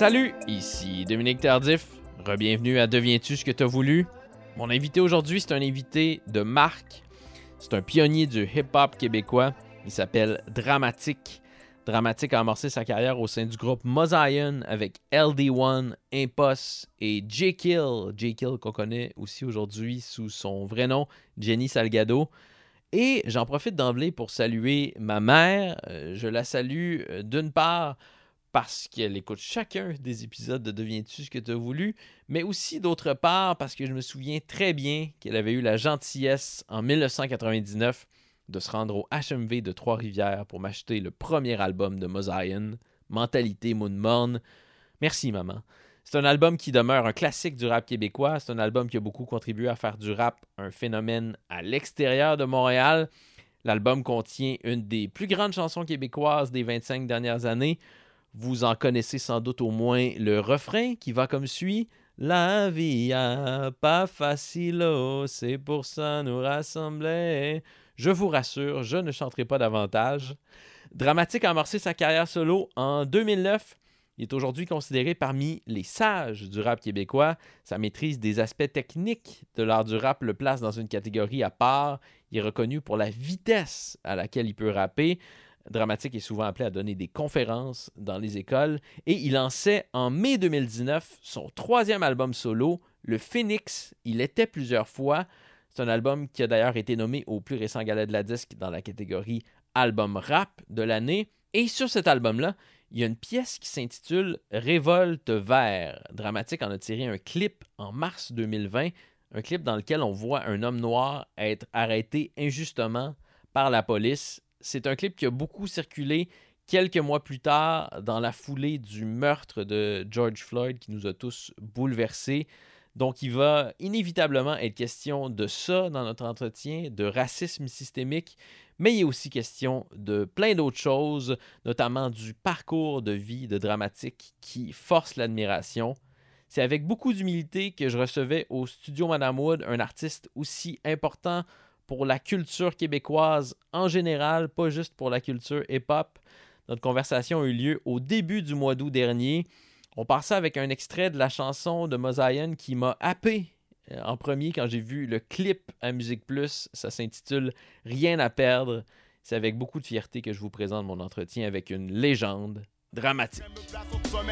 Salut, ici Dominique Tardif. Rebienvenue à Deviens-tu ce que t'as voulu? Mon invité aujourd'hui, c'est un invité de marque. C'est un pionnier du hip-hop québécois. Il s'appelle Dramatique. Dramatique a amorcé sa carrière au sein du groupe Mozion avec LD1, Impost et J. Kill. J. Kill qu'on connaît aussi aujourd'hui sous son vrai nom, Jenny Salgado. Et j'en profite d'emblée pour saluer ma mère. Euh, je la salue euh, d'une part parce qu'elle écoute chacun des épisodes de Deviens-tu ce que tu as voulu, mais aussi d'autre part parce que je me souviens très bien qu'elle avait eu la gentillesse en 1999 de se rendre au HMV de Trois-Rivières pour m'acheter le premier album de Mozion, Mentalité Moon Morne. Merci maman. C'est un album qui demeure un classique du rap québécois. C'est un album qui a beaucoup contribué à faire du rap un phénomène à l'extérieur de Montréal. L'album contient une des plus grandes chansons québécoises des 25 dernières années. Vous en connaissez sans doute au moins le refrain qui va comme suit. La vie a pas facile, oh, c'est pour ça nous rassembler. Je vous rassure, je ne chanterai pas davantage. Dramatique a amorcé sa carrière solo en 2009. Il est aujourd'hui considéré parmi les sages du rap québécois. Sa maîtrise des aspects techniques de l'art du rap le place dans une catégorie à part. Il est reconnu pour la vitesse à laquelle il peut rapper. Dramatique est souvent appelé à donner des conférences dans les écoles et il lançait en mai 2019 son troisième album solo, Le Phoenix. Il était plusieurs fois. C'est un album qui a d'ailleurs été nommé au plus récent gala de la disque dans la catégorie album rap de l'année. Et sur cet album-là, il y a une pièce qui s'intitule Révolte vert. Dramatique en a tiré un clip en mars 2020, un clip dans lequel on voit un homme noir être arrêté injustement par la police. C'est un clip qui a beaucoup circulé quelques mois plus tard dans la foulée du meurtre de George Floyd qui nous a tous bouleversés. Donc, il va inévitablement être question de ça dans notre entretien, de racisme systémique, mais il est aussi question de plein d'autres choses, notamment du parcours de vie de dramatique qui force l'admiration. C'est avec beaucoup d'humilité que je recevais au studio Madame Wood un artiste aussi important pour la culture québécoise en général, pas juste pour la culture hip-hop. Notre conversation a eu lieu au début du mois d'août dernier. On ça avec un extrait de la chanson de Mosaïen qui m'a happé euh, en premier quand j'ai vu le clip à Musique Plus. Ça s'intitule Rien à perdre. C'est avec beaucoup de fierté que je vous présente mon entretien avec une légende dramatique.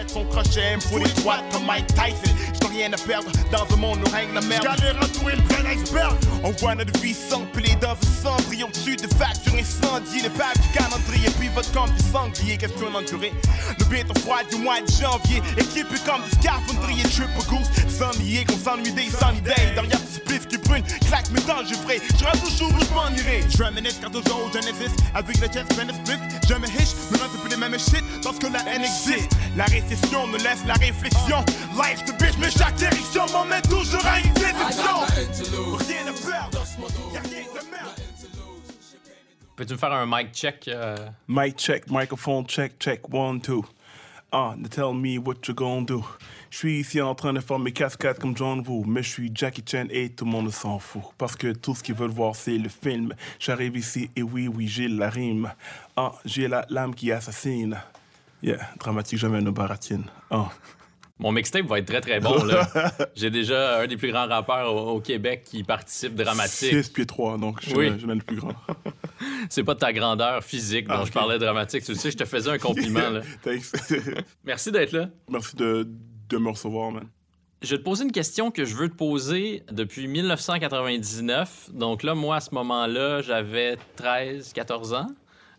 son crochet, me les droites comme Mike Tyson. J'n'ai rien à perdre dans un monde où règne la merde. J'galère à trouver le plein iceberg. On voit notre vie s'empiler dans un cendrier au-dessus de factures incendiées. Les papiers calendrier, puis votre comme des sangliers. Question d'endurer. Le béton froid du mois de janvier. Équipé comme des scaphandriers, triple goose. S'ennuyer qu'on s'ennuie des sunny days. Derrière ce claque mes dents, je ferai. J'aurai toujours où je m'en irai. J'reminisce quand toujours Genesis. Avec le chest, ben spliff. Je me hiche, mais non, c'est plus les mêmes shit. Parce que la haine existe. La récession me laisse la réflexion. Life de bitch, mais chaque direction m'emmène toujours à une déception. Rien à perdre, y'a rien de merde. Peux-tu me faire un mic check? euh, Mic check, microphone check, check, one, two. Ah, now tell me what you gonna do. Je suis ici en train de faire mes cascades comme John Woo, mais je suis Jackie Chan et tout le monde s'en fout. Parce que tout ce qu'ils veulent voir, c'est le film. J'arrive ici et oui, oui, j'ai la rime. Ah, j'ai la lame qui assassine. Yeah, dramatique, jamais nos baratines. Ah. Mon mixtape va être très très bon. là. J'ai déjà un des plus grands rappeurs au, au Québec qui participe dramatique. 6 pieds 3, donc je suis Oui. le- plus grand. C'est pas de ta grandeur physique dont Ah, je ok. parlais dramatique. Tu sais, je te faisais un compliment. là. Merci d'être là. Merci de, de me recevoir, man. Je vais te poser une question que je veux te poser depuis 1999. Donc là, moi, à ce moment-là, j'avais 13, 14 ans.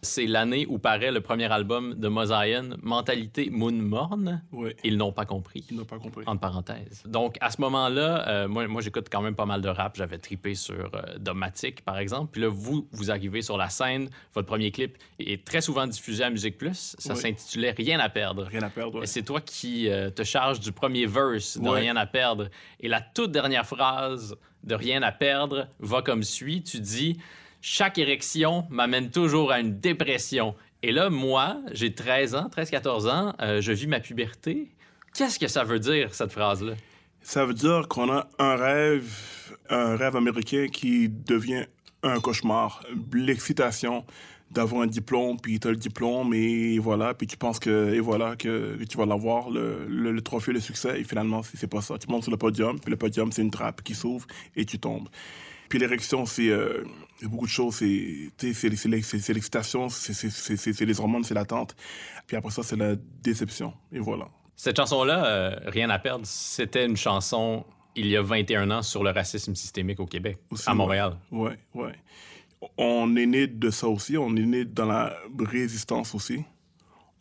C'est l'année où paraît le premier album de Mosaïen, Mentalité Moon Morne. Oui, Ils n'ont pas compris. il n'a pas compris. Entre parenthèses. Donc, à ce moment-là, euh, moi, moi j'écoute quand même pas mal de rap. J'avais tripé sur euh, Domatic, par exemple. Puis là, vous, vous arrivez sur la scène. Votre premier clip est très souvent diffusé à Musique Plus. Ça Oui. s'intitulait Rien à perdre. Rien à perdre. ouais. Et C'est toi qui euh, te charges du premier verse de Ouais. Rien à perdre. Et la toute dernière phrase de Rien à perdre va comme suit. Tu dis Chaque érection m'amène toujours à une dépression. Et là, moi, j'ai 13 ans, 13-14 ans, euh, je vis ma puberté. Qu'est-ce que ça veut dire, cette phrase-là? Ça veut dire qu'on a un rêve, un rêve américain qui devient un cauchemar. L'excitation d'avoir un diplôme, puis tu as le diplôme, et voilà, puis tu penses que, et voilà, que, tu vas l'avoir, le, le, trophée, le succès, et finalement, c'est pas ça. Tu montes sur le podium, puis le podium, c'est une trappe qui s'ouvre, et tu tombes. Puis l'érection, c'est euh, beaucoup de choses. C'est l'excitation, c'est les hormones, c'est l'attente. Puis après ça, c'est la déception. Et voilà. Cette chanson-là, euh, Rien à perdre, c'était une chanson il y a 21 ans sur le racisme systémique au Québec, Aussi, à. Montréal. Ouais, ouais. On est né de ça aussi. On est né dans la résistance aussi.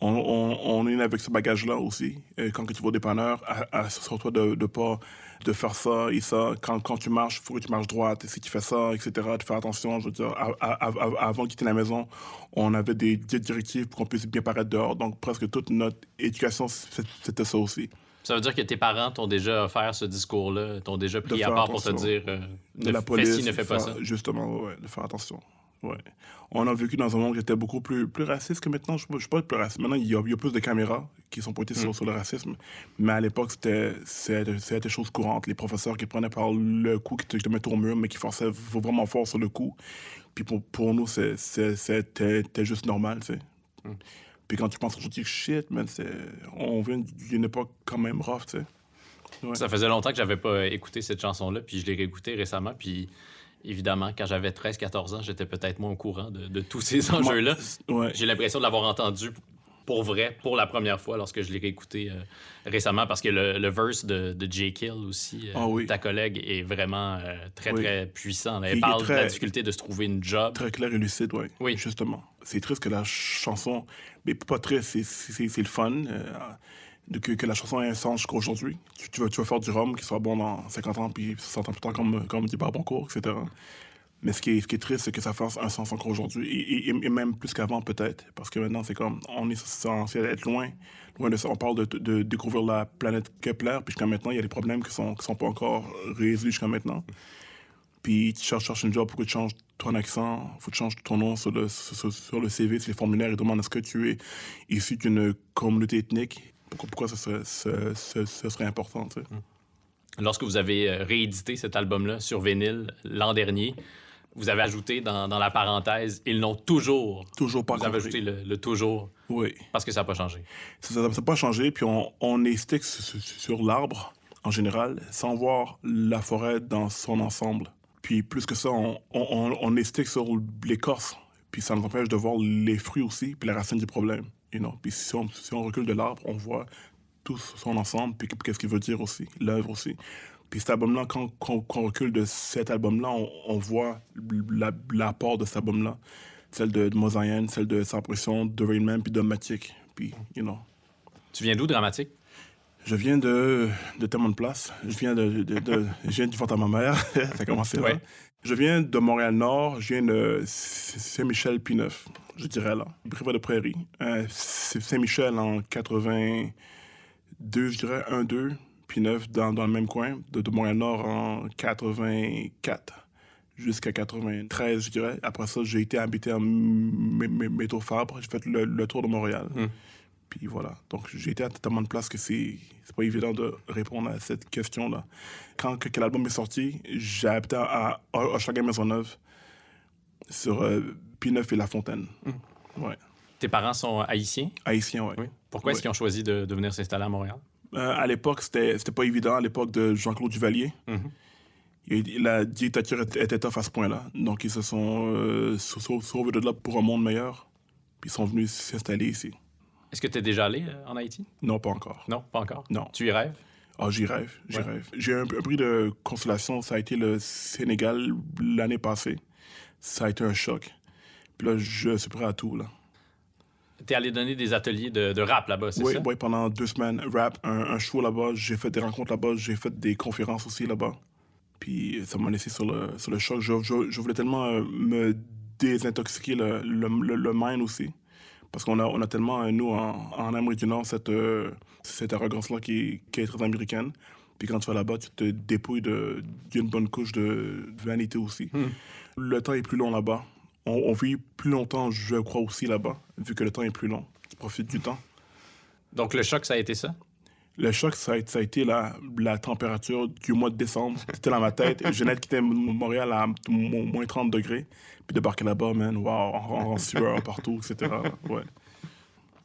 On, on, on est avec ce bagage-là aussi. Et quand tu vas au dépanneur, à- à- sur toi de, de pas de faire ça et ça. Quand, quand tu marches, il faut que tu marches droite. Et si tu fais ça, etc., de faire attention. Je veux dire, à- à- à- avant de quitter la maison, on avait des, des directives pour qu'on puisse bien paraître dehors. Donc presque toute notre éducation, c'était ça aussi. Ça veut dire que tes parents t'ont déjà offert ce discours-là, t'ont déjà pris à part pour te dire euh, de ne la police. ne fais pas ça? Justement, ouais, de faire attention. Ouais. On a vécu dans un monde qui était beaucoup plus, plus raciste que maintenant. Je ne suis pas plus raciste. Maintenant, il y, a, il y a plus de caméras qui sont pointées Mm. sur, sur le racisme. Mais à l'époque, c'était c'était- c'était des choses courantes. Les professeurs qui prenaient par le cou, qui te, qui te mettaient au mur, mais qui forçaient vraiment fort sur le cou. Puis pour, pour nous, c'est- c'est- c'était c'était juste normal, tu sais. Mm. Puis quand tu penses aujourd'hui, shit, man, c'est- on vient d'une époque quand même rough, tu sais. Ça faisait longtemps que j'avais pas écouté cette chanson-là, puis je l'ai réécoutée récemment, puis évidemment, quand j'avais 13-14 ans, j'étais peut-être moins au courant de, de tous ces enjeux-là. Ouais. J'ai l'impression de l'avoir entendu pour vrai, pour la première fois, lorsque je l'ai réécouté euh, récemment, parce que le, le verse de, de J. Kill aussi, euh, Ah oui. ta collègue, est vraiment euh, très, Oui. très puissant. Elle Il parle de la très- difficulté de se trouver une job. Très clair et lucide, oui. Oui. Justement. C'est triste que la chanson. Mais pas triste, c'est- le fun. Que, que la chanson ait un sens jusqu'à aujourd'hui. Tu, tu vas, faire du rhum qui sera bon dans 50 ans, puis 60 ans plus tard, comme, comme dit Barboncourt, etc. Mais ce qui est, triste, c'est que ça fasse un sens encore aujourd'hui. Et, et- et même plus qu'avant, peut-être. Parce que maintenant, c'est comme. On est censé être loin. Loin de ça. On parle de, de découvrir la planète Kepler, puis jusqu'à maintenant, il y a des problèmes qui qui sont pas encore résolus jusqu'à maintenant. Puis tu cherches, cherches une job, pourquoi tu changes ton accent, faut que tu changes ton nom sur le, sur, le CV, sur les formulaires, ils demandent est-ce que tu es issu d'une communauté ethnique. Pourquoi, pourquoi ça serait, ce, ce- ce serait important, sais? Lorsque vous avez euh, réédité cet album-là sur vinyle l'an dernier, vous avez ajouté dans, dans la parenthèse, ils n'ont toujours. Toujours pas Vous avez compris. ajouté le, le toujours Oui. parce que ça n'a pas changé. Ça n'a pas changé, puis on, on est stick sur, l'arbre, en général, sans voir la forêt dans son ensemble. Puis plus que ça, on- on est stick sur l'écorce, puis ça nous empêche de voir les fruits aussi, puis la racine du problème. You know? Puis si on, si on recule de l'arbre, on voit tout son ensemble, puis qu'est-ce qu'il veut dire aussi, l'œuvre aussi. Puis cet album-là, quand, quand- quand on recule de cet album-là, on, on voit la- l'apport de cet album-là. Celle de, de Mosaïen, celle de Sans Pression, de Rain Man, puis de Matic. Puis, you know. Tu viens d'où, Dramatique? Je viens de, de tellement de place. Je viens de, de, de- je viens du ventre à ma mère. ça a commencé là. Ouais. Je viens de Montréal-Nord. Je viens de Saint-Michel-Pineuf, je dirais là. Brive de Prairie. Euh, Saint-Michel en 82, je dirais, 1-2. Pineuf dans, dans le même coin. De, Montréal-Nord en 84 jusqu'à 93, je dirais. Après ça, j'ai été habité en mé- mé- métro Fabre. J'ai fait le, le tour de Montréal. Puis voilà. Donc, j'ai été à tellement de places que c'est c'est pas évident de répondre à cette question-là. Quand que, que l'album est sorti, j'ai habité à, à Hochelaga-Maisonneuve, sur euh, Pineuf et La Fontaine. Ouais. Tes parents sont haïtiens? Haïtien, ouais. Oui. Pourquoi est-ce qu'ils ont choisi de, de venir s'installer à Montréal? Euh, à l'époque, c'était c'était pas évident. À l'époque de Jean-Claude Duvalier. Il- la dictature était, tough à ce point-là. Donc, ils se sont euh, sau- sau- sauvés de là pour un monde meilleur. Puis ils sont venus s'installer ici. Est-ce que tu es déjà allé euh, en Haïti? Non, pas encore. Non, pas encore? Non. Tu y rêves? Ah, j'y rêve, j'y Ouais. rêve. J'ai un, un prix de consolation, ça a été le Sénégal l'année passée. Ça a été un choc. Puis là, je suis prêt à tout, là. Tu es allé donner des ateliers de, de rap là-bas, c'est Oui, ça? oui, pendant deux semaines, rap, un, un show là-bas. J'ai fait des rencontres là-bas, j'ai fait des conférences aussi là-bas. Puis ça m'a laissé sur le, sur le choc. Je, je- je voulais tellement euh, me désintoxiquer le, le, le, le mind aussi. Parce qu'on a, on a tellement, euh, nous, en, en Amérique du Nord, cette, euh, cette arrogance-là qui, est- qui est très américaine. Puis quand tu vas là-bas, tu te dépouilles de- d'une bonne couche de vanité aussi. Le temps est plus long là-bas. On, on vit plus longtemps, je crois aussi, là-bas, vu que le temps est plus long. Tu profites du temps. Donc le choc, ça a été ça? Le choc, ça a, ça a été la, la température du mois de décembre. C'était dans ma tête. Je venais de quitter Montréal à mo- moins 30 degrés. Puis débarquer là-bas, man, wow, en, en sueur partout, etc. Ouais.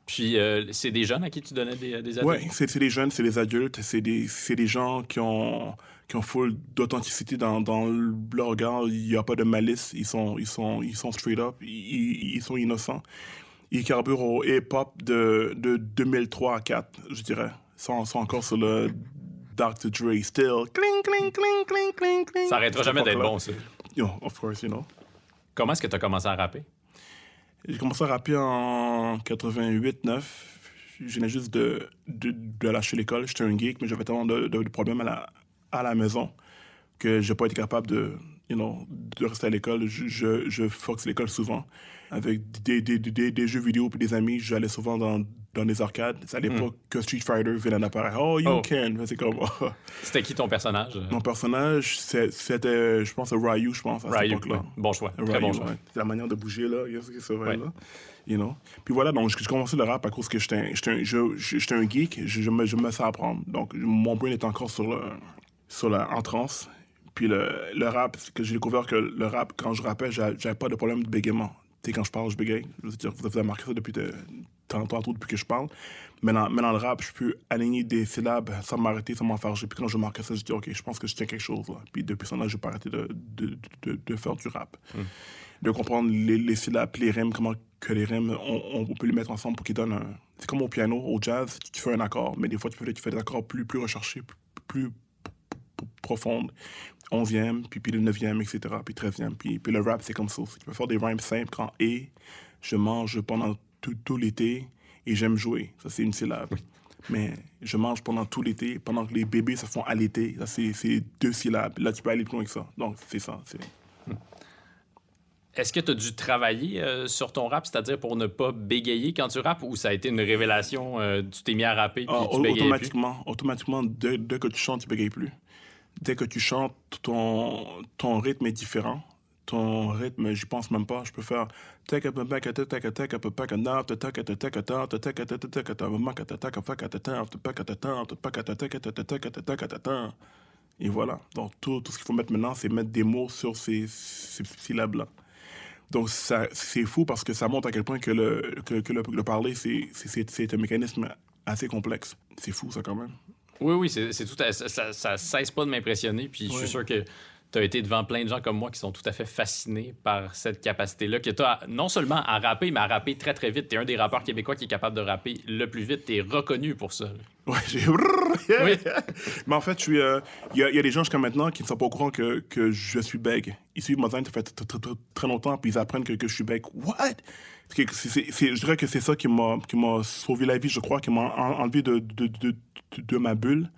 Puis euh, c'est des jeunes à qui tu donnais des, des Ouais, ateliers? c'est des jeunes, c'est des adultes, c'est des, c'est des gens qui ont, qui ont full d'authenticité dans, dans leur regard. Il n'y a pas de malice. Ils sont, ils sont, ils sont straight up. Ils, ils sont innocents. Ils carburent au hip-hop de, de 2003 à 4, je dirais. Sont, sont encore sur le Dr. Dre still. Cling, cling, cling, cling, cling, cling. Ça arrêtera jamais d'être bon, ça. époque-là. Yo, of course, you know. Comment est-ce que tu as commencé à rapper? J'ai commencé à rapper en 88-9. Je venais juste de, de, de lâcher l'école. J'étais un geek, mais j'avais tellement de, de- de problèmes à la, à la maison que j'ai pas été capable de, you know, de rester à l'école. Je, je, je foxe l'école souvent. Avec des, des, des, des jeux vidéo puis des amis, j'allais souvent dans, dans des arcades. C'est à l'époque que Street Fighter venait d'apparaître. Oh, you Oh. can! C'est comme... C'était qui ton personnage? Mon personnage, c'était, je pense, Ryu, je pense, à cette Ryu. époque-là. ouais. Bon choix. Très bon choix. ouais. C'est la manière de bouger, là. C'est vrai, Ouais. là? You know? Puis voilà, donc j'ai commencé le rap à cause que j'étais un, un, geek, je, je me, je me sais apprendre. Donc mon brain est encore sur, le, sur la en transe. Puis le, le rap, que j'ai découvert que le rap, quand je rappais, j'a- j'avais pas de problème de bégaiement. Quand je parle, je bégaye. Je veux dire, vous avez remarqué ça depuis de, tantôt, tantôt, depuis que je parle. Mais dans, mais dans le rap, je peux aligner des syllabes sans m'arrêter, sans m'enfarger. Puis quand je marquais ça, je dis, OK, je pense que je tiens quelque chose. Là. Puis depuis ça, là, je n'ai pas arrêté de, de, de, de faire du rap. De comprendre les, les syllabes, les rimes, comment que les rimes, on, on peut les mettre ensemble pour qu'ils donnent un... C'est comme au piano, au jazz, tu fais un accord, mais des fois, tu fais, tu fais des accords plus, plus recherchés, plus, plus profondes. Onzième, puis, puis le neuvième, etc., puis treizième. Puis, puis le rap, c'est comme ça. aussi. Tu peux faire des rhymes simples quand « et », je mange pendant tout, tout l'été et j'aime jouer. Ça, c'est une syllabe. Mais je mange pendant tout l'été, pendant que les bébés se font allaiter. Ça, c'est deux syllabes. Là, tu peux aller plus loin que ça. Donc, c'est ça. c'est- Est-ce que tu as dû travailler euh, sur ton rap, c'est-à-dire pour ne pas bégayer quand tu rappes, ou ça a été une révélation, euh, tu t'es mis à rapper puis Ah, tu bégayais plus? automatiquement, automatiquement dès, dès que tu chantes, tu bégayes plus. Dès que tu chantes, ton, ton rythme est différent. Ton rythme, j'y pense même pas. Je peux faire et voilà. Donc tout, tout ce qu'il faut mettre maintenant, c'est mettre des mots sur ces, syllabes-là. Donc c'est fou parce que ça montre à quel point que le, que, que le, le parler, c'est un mécanisme assez complexe. C'est fou ça quand même. Oui, oui, c'est tout à- ça, ça, cesse pas de m'impressionner. Puis je suis sûr que tu as été devant plein de gens comme moi qui sont tout à fait fascinés par cette capacité-là, que tu as non seulement à rapper, mais à rapper très, très vite. Tu es un des rappeurs québécois qui est capable de rapper le plus vite. Tu es reconnu pour ça. Ouais. Oui. Mais en fait, euh, il y, a, il y a des gens jusqu'à maintenant qui ne sont pas au courant que, que je suis bègue. Ils suivent ma ça fait très longtemps, puis ils apprennent que, que je suis bègue. What? Je dirais que c'est ça qui m'a, qui m'a sauvé la vie, je crois, qui m'a en- enlevé de, de, de, ma bulle.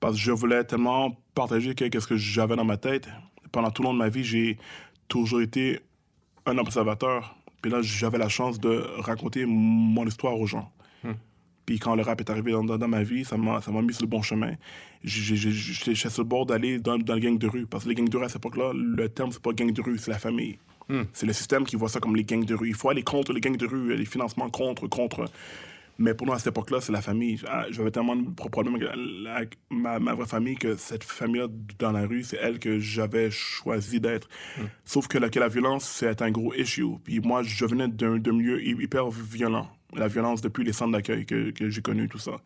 Parce que je voulais tellement partager qu'est-ce que j'avais dans ma tête. Pendant tout le long de ma vie, j'ai toujours été un observateur. Puis là, j'avais la chance de raconter mon histoire aux gens. Puis quand le rap est arrivé dans, dans- dans ma vie, ça m'a ça m'a mis sur le bon chemin. J'étais sur le bord d'aller dans, dans le gang de rue. Parce que les gangs de rue, à cette époque-là, le terme, c'est pas gang de rue, c'est la famille. C'est le système qui voit ça comme les gangs de rue. Il faut aller contre les gangs de rue, les financements contre, contre. Mais pour nous, à cette époque-là, c'est la famille. Ah, J'avais tellement de pro- problèmes avec ma, ma vraie famille que cette famille-là dans la rue, c'est elle que j'avais choisi d'être. Sauf que la, que la violence, c'est un gros issue. Puis moi, je venais d'un milieu hy- hyper violent. La violence depuis les centres d'accueil que, que j'ai connu, tout ça.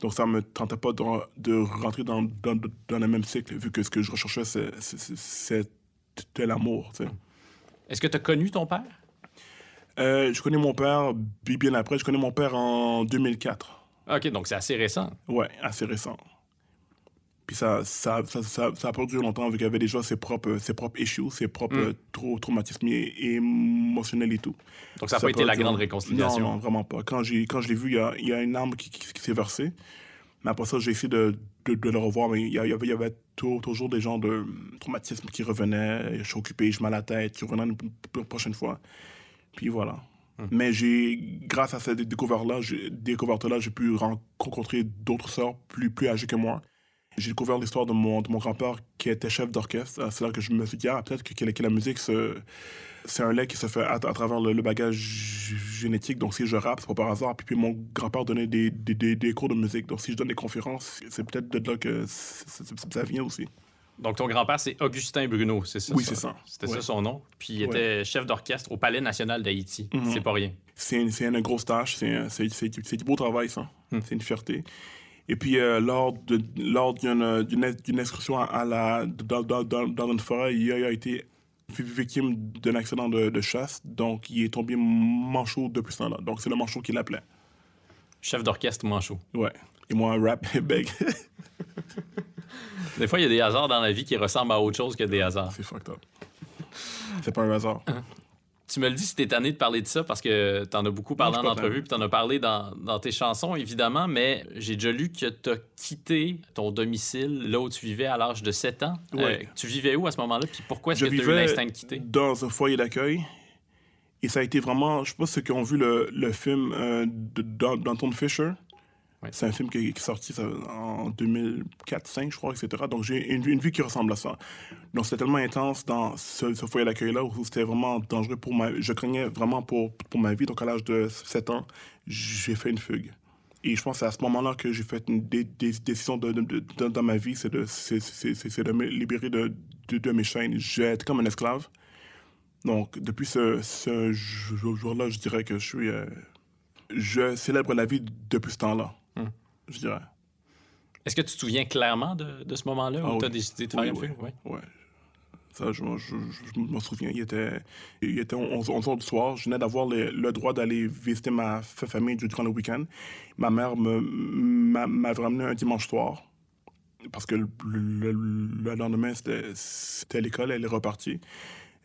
Donc ça me tentait pas de, de rentrer dans, dans, dans le même cycle, vu que ce que je recherchais, c'était l'amour. tu sais. Est-ce que tu as connu ton père? Euh, je connais mon père bi- bien après. Je connais mon père en 2004. OK, donc c'est assez récent. Ouais, assez récent. Puis ça, ça, ça, ça, ça a pas duré longtemps, vu qu'il avait déjà ses propres, ses propres issues, ses propres euh, trau- traumatismes émotionnels et tout. Donc ça n'a pas été la grande réconciliation? Non, non, vraiment pas. Quand, quand je l'ai vu, il y a, il y a une arme qui, qui- qui s'est versée. Mais après ça, j'ai essayé de, de, de le revoir, mais il y, avait, il y avait tou- toujours des gens de traumatisme qui revenaient. Je suis occupé, je mal à la tête, qui revenaient une prochaine fois. Puis voilà. Mais j'ai, grâce à cette découverte-là, j'ai, découverte-là, j'ai pu rencontrer d'autres sœurs plus, plus âgées que moi. J'ai découvert l'histoire de mon, de mon grand-père qui était chef d'orchestre. C'est là que je me suis dit, ah, peut-être que, que la musique, c'est un lait qui se fait à, à travers le, le bagage génétique. Donc, si je rappe, c'est pas par hasard. Puis, puis mon grand-père donnait des, des, des- des cours de musique. Donc, si je donne des conférences, c'est peut-être de là que ça vient aussi. Donc, ton grand-père, c'est Augustin Bruno, c'est ça? Oui, c'est ça. C'était Ouais. ça son nom. Puis, il Ouais. était chef d'orchestre au Palais national d'Haïti. Mhm. C'est pas rien. C'est une, grosse tâche. C'est du beau travail, ça. Hmm. C'est une fierté. Et puis, euh, lors de- lors d'une d'une d'une excursion à, la, dans, dans, dans, une forêt, il a, été victime d'un accident de, de chasse. Donc, il est tombé manchot depuis ce temps-là. Donc, c'est le manchot qui l'appelait. Chef d'orchestre manchot. Ouais. Et moi, rap et beg. Des fois, il y a des hasards dans la vie qui ressemblent à autre chose que des hasards. c'est fucked up. C'est pas un hasard. Tu me le dis si t'es tanné de parler de ça parce que t'en as beaucoup parlé Non, en entrevue puis t'en as parlé dans, dans tes chansons, évidemment, mais j'ai déjà lu que t'as quitté ton domicile là où tu vivais à l'âge de 7 ans. Euh, Ouais. tu vivais où à ce moment-là? Puis pourquoi est-ce que t'as eu l'instinct de quitter? dans un foyer d'accueil. Et ça a été vraiment, je sais pas ceux qui ont vu le, le film euh, de- d'Anton Fisher. C'est un film qui, est sorti en 2004-2005, je crois, etc. Donc j'ai une, une vie qui ressemble à ça. Donc c'était tellement intense dans ce, foyer d'accueil-là où c'était vraiment dangereux pour ma Je craignais vraiment pour, pour ma vie. Donc à l'âge de 7 ans, j'ai fait une fugue. Et je pense que c'est à ce moment-là que j'ai fait une dé- dé- décision dans ma vie, c'est de, de me libérer de, mes chaînes. J'étais comme un esclave. Donc, depuis ce, ce jour- jour-là, je dirais que je suis. euh, je célèbre la vie depuis ce temps-là. Je dirais. Est-ce que tu te souviens clairement de, de ce moment-là Ah où oui. t'as décidé de faire Oui, une oui. Ouais. Ouais. Ça, je, je, m'en souviens. Il était, il était 11, 11 heures du soir. Je venais d'avoir le, le droit d'aller visiter ma fa- famille durant le week-end. Ma mère me- m'a- m'avait ramené un dimanche soir. Parce que le, le- le lendemain, c'était l'école. Elle est repartie.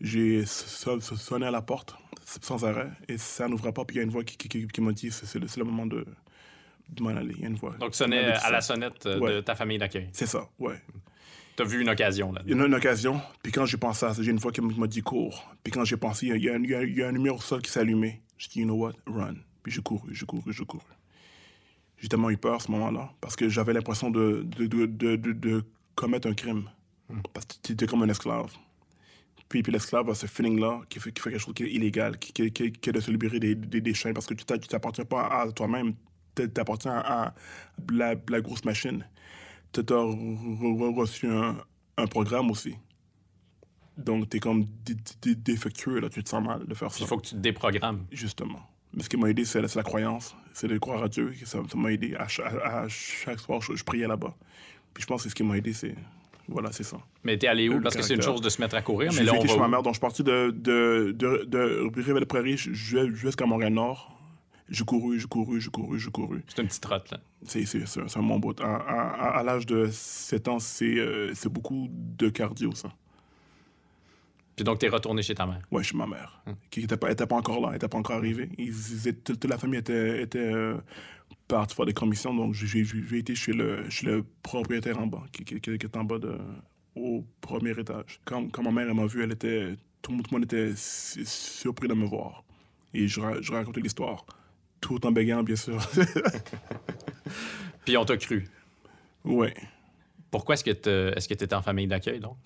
J'ai so- so- sonné à la porte sans arrêt. Et ça n'ouvrait pas. Puis il y a une voix qui, qui- qui- qui m'a dit c'est le moment de, de m'en aller. Une voix. Donc, tu dit à la sonnette de ta famille d'accueil. C'est ça, ouais. T'as vu une occasion là Il y en a une occasion, puis quand j'ai pensé à ça, j'ai une voix qui m'a dit cours. Puis quand j'ai pensé, il y, y y y a un numéro au sol qui allumé. J'ai dit, you know what, run. Puis j'ai couru, j'ai couru, j'ai couru. J'ai tellement eu peur à ce moment-là, parce que j'avais l'impression de, de, de, de, de- de commettre un crime. Parce que tu étais comme un esclave. Puis, puis l'esclave a ce feeling-là qui fait, qui fait quelque chose qui est illégal, qui, qui, qui- qui est de se libérer des, des, des chaînes, parce que tu tu t'appartiens pas à toi-même, tu t'appartiens à la, la grosse machine. Tu as re- re- reçu un, un programme aussi. Donc, tu es comme dé- dé- défectueux, là, tu te sens mal de faire ça. Il faut que tu te déprogrammes. Justement. Mais ce qui m'a aidé, c'est la, croyance. C'est de croire à Dieu. Ça m'a aidé. À, cha- à- à chaque soir, je, je priais là-bas. Puis je pense que ce qui m'a aidé, c'est. Voilà, c'est ça. Mais t'es allé où? Le Parce que c'est une chose de se mettre à courir, mais J'ai là, on vécu va chez ma mère, donc je suis parti de, de, de, de Rivière-des-Prairies ju- jusqu'à Montréal-Nord. J'ai couru, j'ai couru, j'ai couru, j'ai couru. C'est une petite trotte, là. C'est c'est- c'est un c'est un bon bout. À, à- à- à l'âge de 7 ans, c'est euh, c'est beaucoup de cardio, ça. Puis donc, t'es retourné chez ta mère. Ouais, chez ma mère, Hum. qui n'était pas, était pas encore là, elle n'était pas encore arrivée. Ils, ils étaient- toute, la famille était, était euh, partie faire des commissions, donc j'ai- été chez le, chez le propriétaire en bas, qui, qui, est en bas de, au premier étage. Quand, quand ma mère elle m'a vu, elle était, tout, le monde- était su- surpris de me voir. Et je, je racontais l'histoire, tout en bégayant, bien sûr. Puis on t'a cru. ouais. Pourquoi est-ce que t'es est-ce que t'étais en famille d'accueil, donc?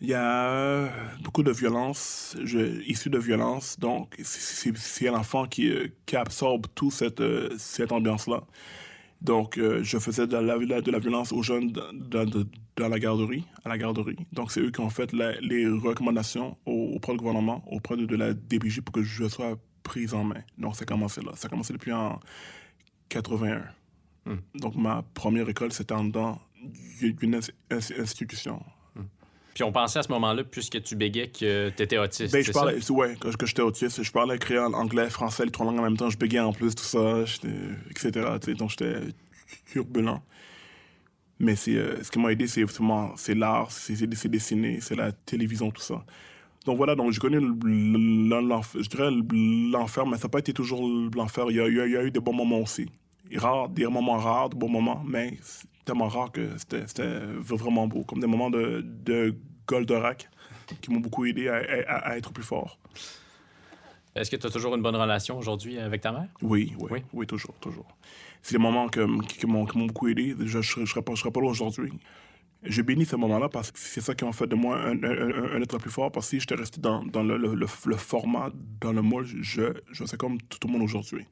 Il y a beaucoup de violence, je, issue de violence. Donc, c'est- l'enfant qui, euh, qui absorbe toute cette, euh, cette ambiance-là. Donc, euh, je faisais de la, de la violence aux jeunes dans, dans- de- dans la garderie, à la garderie. Donc, c'est eux qui ont fait la- les recommandations au- auprès du gouvernement, auprès de, de la DPJ pour que je sois prise en main. Donc, ça a commencé là. Ça a commencé depuis en 81. Hmm. Donc, ma première école, c'était en dedans d'une ins- ins- institution. Puis on pensait à ce moment-là, puisque tu bégais, que t'étais autiste. Ben, je parlais, ouais, quand, quand j'étais autiste, je parlais créole, anglais, français, les trois langues en même temps, je bégayais en plus, tout ça, etc. tu donc j'étais turbulent. Mais c'est, euh, ce qui m'a aidé, c'est l'art, c'est dessiner, c'est la télévision, tout ça. Donc voilà, donc l'enfer, je dirais l'enfer, mais ça n'a pas été toujours l'enfer. Il y a, il y a- il y a eu des bons moments aussi. Rare, des moments rares, de bons moments, mais tellement rare que c'était, vraiment beau. Comme des moments de, de Goldorak qui m'ont beaucoup aidé à, à- à être plus fort. Est-ce que tu as toujours une bonne relation aujourd'hui avec ta mère? Oui, oui, Oui. oui, toujours, toujours. C'est les moments que- qui m'ont qui m'ont beaucoup aidé. Je ne serais pas, je serais pas là aujourd'hui. J'ai béni ces moments-là parce que c'est ça qui a fait de moi un, un- un- être plus fort. Parce que si j'étais resté dans, dans le, le- le- format, dans le moule, je, je serais comme tout, le monde aujourd'hui.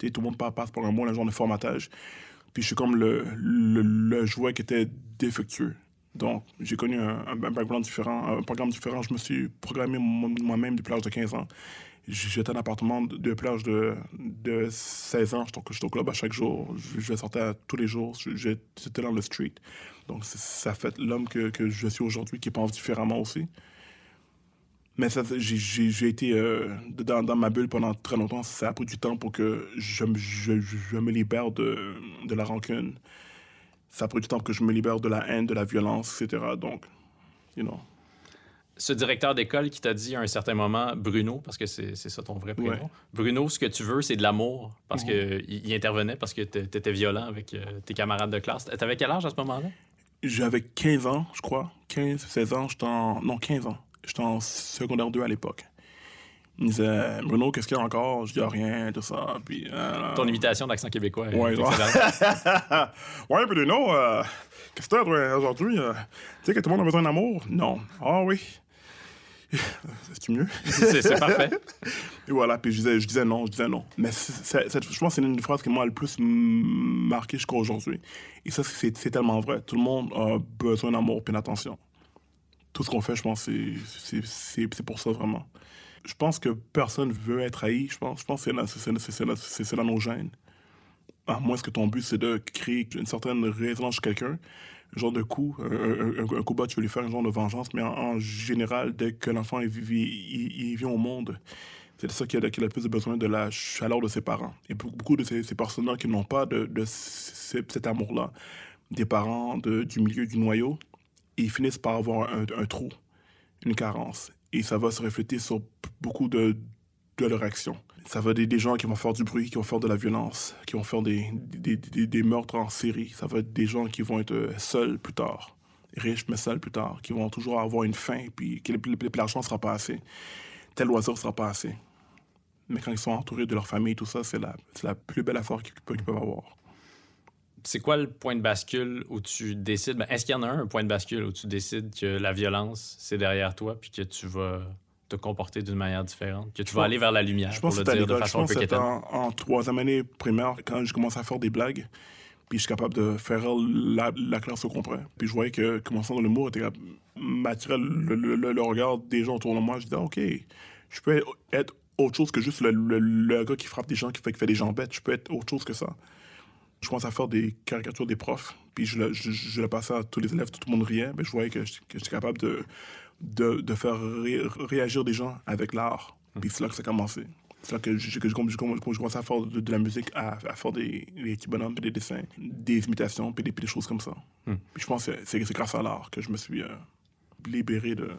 Sais, Tout le monde pa- passe par un moule, un genre de formatage. Puis je suis comme le, le, jouet qui était défectueux. Donc, j'ai connu un, un background différent, un programme différent. Je me suis programmé mo- moi-même depuis l'âge de 15 ans. J'étais en appartement de- l'âge de, de 16 ans. Au- j'étais au club à chaque jour. Je, sortais tous les jours. J'étais dans le street. Donc, ça fait l'homme que, que je suis aujourd'hui qui pense différemment aussi. Mais j'ai- été euh, dans, dans ma bulle pendant très longtemps. Ça a pris du temps pour que je, me- je, je me libère de, de la rancune. Ça a pris du temps pour que je me libère de la haine, de la violence, etc. Donc, you know. Ce directeur d'école qui t'a dit à un certain moment, Bruno, parce que c'est ça ton vrai prénom. Ouais. Bruno, ce que tu veux, c'est de l'amour, parce Mhm. que qu'il il intervenait parce que t'é- t'étais violent avec euh, tes camarades de classe. T'avais quel âge à ce moment-là? J'avais 15 ans, je crois. 15, 16 ans. J'étais en... Non, 15 ans. J'étais en secondaire 2 à l'époque. Il me disait, Bruno, qu'est-ce qu'il y a encore? Je dis, rien, tout ça. Puis, euh, Ton imitation d'accent québécois. Ouais, ouais, Bruno, euh, qu'est-ce que t'as aujourd'hui? euh, tu sais que tout le monde a besoin d'amour? Non. Ah oui. C'est mieux? c'est parfait. Et voilà, puis je disais, je disais non, je disais non. Mais je pense que c'est une des phrases qui m'a le plus marqué jusqu'à aujourd'hui. Et ça, c'est tellement vrai. Tout le monde a besoin d'amour et d'attention. Tout ce qu'on fait, je pense, c'est- pour ça vraiment. Je pense que personne veut être haï. Je pense, je pense que c'est c'est dans nos gènes. À moins que ton but, c'est de créer une certaine résonance chez quelqu'un? Un genre de coup, un, un- coup bas, tu veux lui faire un genre de vengeance, mais en, général, dès que l'enfant il, vient au monde, c'est ça qui a, le plus besoin de la chaleur de ses parents. Et beaucoup, de ces, ces personnes-là qui n'ont pas de, de ce- cet amour-là, des parents de- du milieu du noyau, ils finissent par avoir un, trou, une carence. Et ça va se refléter sur beaucoup de, de leurs actions. Ça va être des, gens qui vont faire du bruit, qui vont faire de la violence, qui vont faire des, des, meurtres en série. Ça va être des gens qui vont être euh, seuls plus tard, riches mais seuls plus tard, qui vont toujours avoir une faim, puis que l'argent ne sera pas assez. Tel loisir ne sera pas assez. Mais quand ils sont entourés de leur famille, tout ça, c'est la, la plus belle affaire qu'ils peuvent qu'ils peuvent avoir. C'est quoi le point de bascule où tu décides, ben, est-ce qu'il y en a un, un point de bascule où tu décides que la violence, c'est derrière toi, puis que tu vas te comporter d'une manière différente, que tu vas pense- aller vers la lumière, Je pour pense le que à dire de. Je façon un pense que en, en troisième année primaire, quand j'ai commencé à faire des blagues, puis je suis capable de faire la, la classe au complet. Puis je voyais que, sens de l'humour était capable- m'attirait le, le- le- le regard des gens autour de moi. Je disais, OK, je peux être autre chose que juste le, le- le gars qui frappe des gens, qui fait, qui fait des gens bêtes. Je peux être autre chose que ça. Je commençais à faire des caricatures des profs, puis je le, je, je le passais à tous les élèves, tout le monde riait, mais je voyais que j'étais capable de, de, de faire ré- réagir des gens avec l'art. Puis c'est là que ça a commencé. C'est là que j'ai que à faire de, de la musique, à, à faire des, des petits bonhommes, puis des dessins, des imitations, puis des, puis des choses comme ça. Puis je pense que c'est grâce à l'art que je me suis euh, libéré de...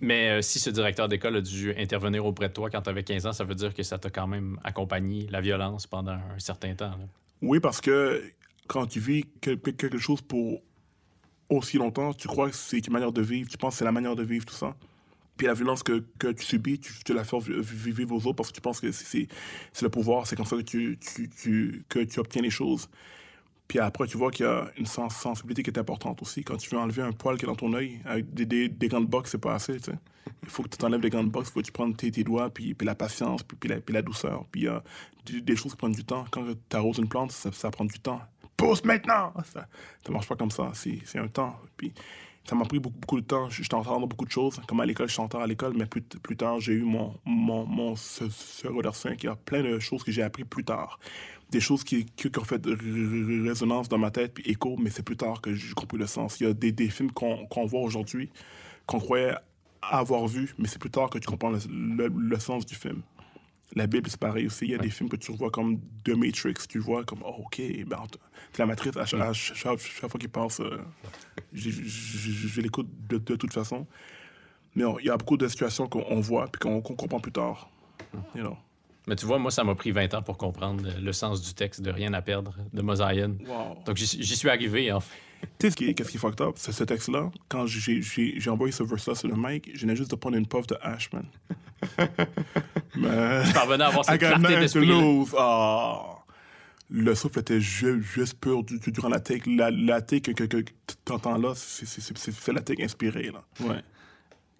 Mais euh, si ce directeur d'école a dû intervenir auprès de toi quand tu avais 15 ans, ça veut dire que ça t'a quand même accompagné la violence pendant un certain temps. là. Oui, parce que quand tu vis quel- quel- quelque chose pour aussi longtemps, tu crois que c'est une manière de vivre, tu penses que c'est la manière de vivre, tout ça? Puis la violence que, que tu subis, tu, tu la fais vi- vi- vivre aux autres parce que tu penses que c'est- le pouvoir, c'est comme ça que tu, que tu obtiens les choses. Puis après, tu vois qu'il y a une sens- sensibilité qui est importante aussi. Quand tu veux enlever un poil qui est dans ton œil, avec des, des, des gants de boxe, c'est pas assez, tu sais. Il faut que tu t'enlèves les gants de boxe, il faut que tu prennes tes, doigts, puis, puis la patience, puis, puis, la, douceur. Puis a des, des choses qui prennent du temps. Quand tu arroses une plante, ça prend du temps. Pousse maintenant! Ça ne marche pas comme ça, c'est un temps. Puis ça m'a pris beaucoup, beaucoup de temps. Je, je t'entends beaucoup de choses. Comme à l'école, je t'entends à l'école, mais plus, plus tard, j'ai eu mon, mon, mon secondaire 5. Il y a plein de choses que j'ai appris plus tard. Des choses qui, qui, ont fait résonance dans ma tête, puis écho, mais c'est plus tard que j'ai compris le sens. Il y a des, des films qu'on qu'on voit aujourd'hui, qu'on croyait avoir vu, mais c'est plus tard que tu comprends le, le- le sens du film. La Bible, c'est pareil aussi. Il y a des films que tu vois comme The Matrix. Tu vois comme, oh, OK, ben, la matrice. À, chaque- à chaque, fois qu'il passe, euh, je, je- je- je l'écoute de, de toute façon. Mais on- il y a beaucoup de situations qu'on on voit puis qu'on comprend plus tard. You know. Mais tu vois, moi, ça m'a pris 20 ans pour comprendre le sens du texte de Rien à perdre de Mosaïen. Wow. Donc, j'y j'y suis arrivé, en fait. Tu sais ce qui est, qu'est-ce qui est fucked up? C'est ce texte-là. Quand j'ai- j'ai j'ai envoyé ce verse-là sur le mic, je venais juste de prendre une puff de hash, man. Mais... Je parvenais à avoir cette clarté d'esprit. lose. Ah. Le souffle était ju- juste pur du- du- durant la take. La, la take que, que, que tu entends là, c'est- c'est c'est- c'est- c'est la take inspirée. Là. Ouais.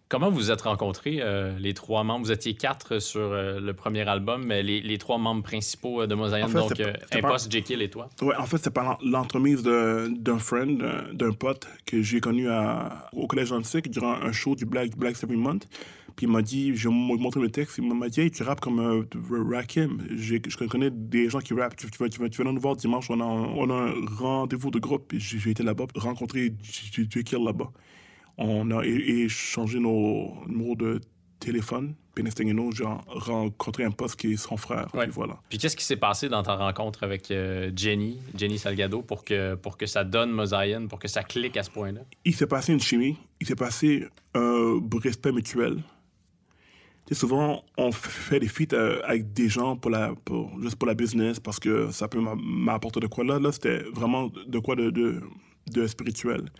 Comment vous vous êtes rencontrés, euh, les trois membres? Vous étiez quatre sur euh, le premier album, mais les, les trois membres principaux euh, de Mosaïen, En fait, donc euh, Impost, Jekyll et toi. En fait, c'est par l'en- l'entremise d'un friend, d'un- pote que j'ai connu à, au Collège Antique durant un show du Black, Black Month. Puis il m'a dit, je vais lui montrer le texte, il m'a dit, hey, tu rappes comme euh, Rakim. Je connais des gens qui rappent. Tu, tu vas, tu, tu vas nous voir dimanche, on a, un- on a un rendez-vous de groupe. J'ai été là-bas, rencontrer J- J- Kill là-bas. On a échangé nos numéros de téléphone. Know, j'ai rencontré un pote qui est son frère. Ouais. Puis voilà. Puis qu'est-ce qui s'est passé dans ta rencontre avec euh, Jenny, Jenny Salgado, pour que, pour que ça donne Mosaïen, pour que ça clique à ce point-là? il s'est passé une chimie, il s'est passé un respect mutuel. Tu sais, souvent, on fait des feats euh, avec des gens pour la, pour, juste pour la business parce que ça peut m'a- m'apporter de quoi. Là, là c'était vraiment de quoi de, de, de spirituel.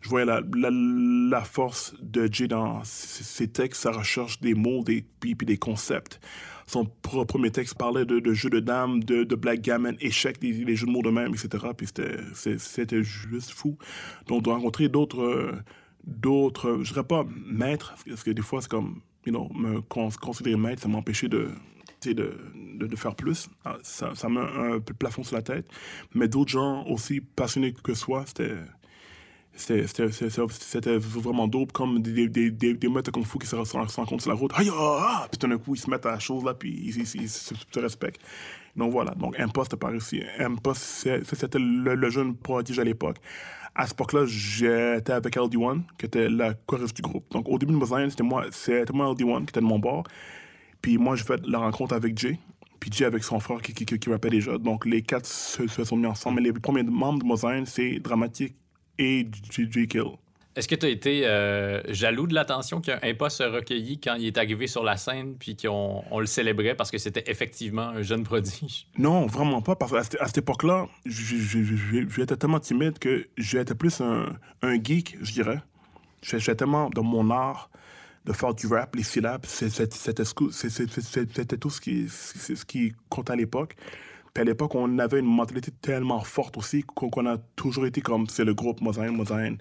Je voyais la, la, force de Jay dans ses textes, sa recherche des mots, des, puis, puis des concepts. Son premier texte parlait de, jeux de dames, de, de blackgammon, échecs, des, jeux de mots de même, etc. Puis c'était- juste fou. Donc, de rencontrer d'autres, d'autres, je dirais pas maîtres, parce que des fois, c'est comme, you know, me cons- considérer maître, ça m'empêchait de, de, de, de faire plus. Ah, Ça, ça met un de plafond sur la tête. Mais d'autres gens aussi passionnés que soi, c'était c'était- vraiment dope, comme des, des, maîtres de kung fu qui se rencontrent sur la route. Aïe, ah, ah! Puis tout d'un coup, ils se mettent à la chose là, puis ils, ils- se, respectent. Donc voilà, donc Impost par ici. Impost, c'était le, jeune prodige à l'époque. À cette époque-là, j'étais avec LD1, qui était la choriste du groupe. Donc au début de Mosaïen, c'était moi, c'était moi LD1 qui était de mon bord. Puis moi, j'ai fait la rencontre avec Jay. Puis Jay avec son frère qui, qui, qui, qui déjà. Donc les quatre se, sont mis ensemble. Mais les premiers membres de Mosaïen, c'est Dramatique et J. J. Kill. Est-ce que tu as été euh, jaloux de l'attention qu'un Impost a recueilli quand il est arrivé sur la scène, puis qu'on on le célébrait parce que c'était effectivement un jeune prodige? Non, vraiment pas, parce qu'à cette, à cette époque-là, j'étais tellement timide que j'étais plus un, un geek, je dirais. J'étais tellement dans mon art de faire du rap, les syllabes, c'était tout ce qui, ce qui comptait à l'époque. Puis à l'époque, on avait une mentalité tellement forte aussi qu'on a toujours été comme, c'est le groupe Mosaïen, Mosaïen.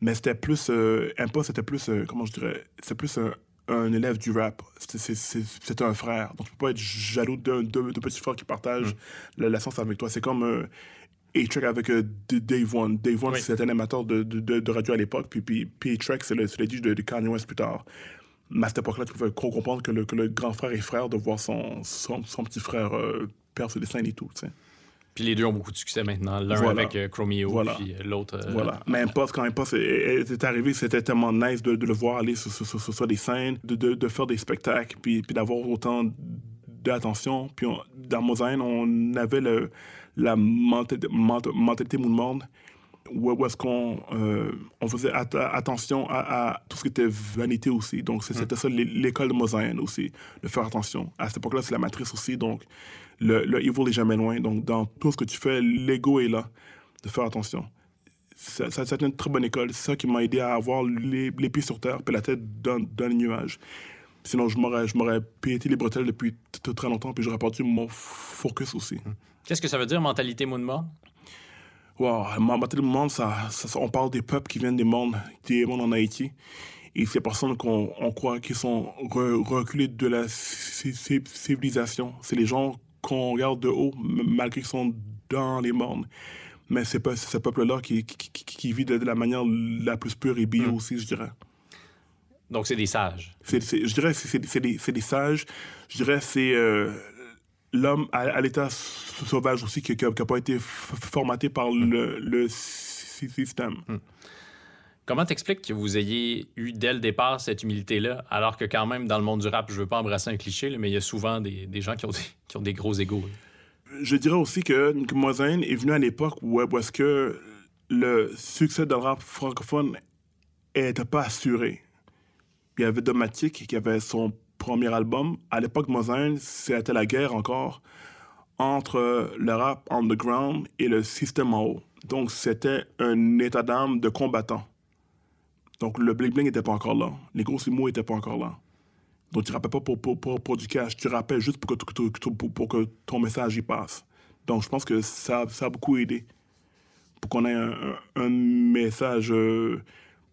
Mais c'était plus, euh, Impost, c'était plus, euh, comment je dirais, c'était plus un, un élève du rap. C'était- c'est- c'est- un frère. Donc tu peux pas être jaloux d'un de, de petit frère qui partage la, la science avec toi. C'est comme euh, A-Track avec euh, Dave One. Dave One, Oui. c'était un amateur de, de, de, radio à l'époque, puis, puis, puis A-Track, c'est le, c'est le DJ de, de Kanye West plus tard. Mais à cette époque-là, tu pouvais co- comprendre que le, que le grand frère est frère de voir son, son, son petit frère euh, perdre ses dessins et tout. Puis les deux ont beaucoup de succès maintenant, l'un Voilà. avec euh, Chromeo, Voilà. puis euh, l'autre... euh, Voilà. Mais Impost, quand Impost est, est- arrivé, c'était tellement nice de, de le voir aller sur, sur, sur- sur des scènes, de, de, de faire des spectacles, puis, puis d'avoir autant d'attention. Puis on- dans Mosaïen, on avait le, la mentalité, ment- mentalité où, est-ce qu'on euh, on faisait at- attention à, à tout ce qui était vanité aussi. Donc, c'est- c'était ça l'é- l'école de Mosaïen aussi, de faire attention. À cette époque-là, c'est la matrice aussi. Donc, le, le evil est jamais loin. Donc, dans tout ce que tu fais, l'ego est là, de faire attention. Ça, ça, c'est une très bonne école. C'est ça qui m'a aidé à avoir les, les pieds sur terre puis la tête dans, dans les nuages. Sinon, je m'aurais, je m'aurais pété les bretelles depuis très longtemps puis j'aurais perdu mon focus aussi. Qu'est-ce que ça veut dire, mentalité moonmore? Wow, mentalité monde, ça, on parle des peuples qui viennent des mondes, des mondes en Haïti. Et ces personnes qu'on on croit qui sont re- reculées de la ci- ci- civilisation. C'est les gens qu'on regarde de haut, malgré qu'ils sont dans les mondes. Mais c'est pas ce peuple-là qui, qui, vit de, de la manière la plus pure et bio aussi, je dirais. Donc, c'est des sages. C'est- c'est- je dirais que c'est des, des sages. Je dirais que c'est euh, l'homme à, à l'état sauvage aussi qui n'a pas été formaté par le, le sy- système. Comment t'expliques que vous ayez eu dès le départ cette humilité-là, alors que quand même, dans le monde du rap, je veux pas embrasser un cliché, mais il y a souvent des, gens qui ont des, gros égaux. Je dirais aussi que, Mosaïen est venu à l'époque où, est-ce que le succès de rap francophone n'était pas assuré. Il y avait Domatic qui avait son premier album. À l'époque, Mosaïen, c'était la guerre encore entre le rap underground et le système en haut. Donc, c'était un état d'âme de combattant. Donc, le bling-bling n'était pas encore là. Les gros mots n'étaient pas encore là. Donc, tu rappelles pas pour, pour, pour, pour du cash, tu rappelles juste pour que, pour, ton message y passe. Donc, je pense que ça, ça a beaucoup aidé pour qu'on ait un, un- un message euh,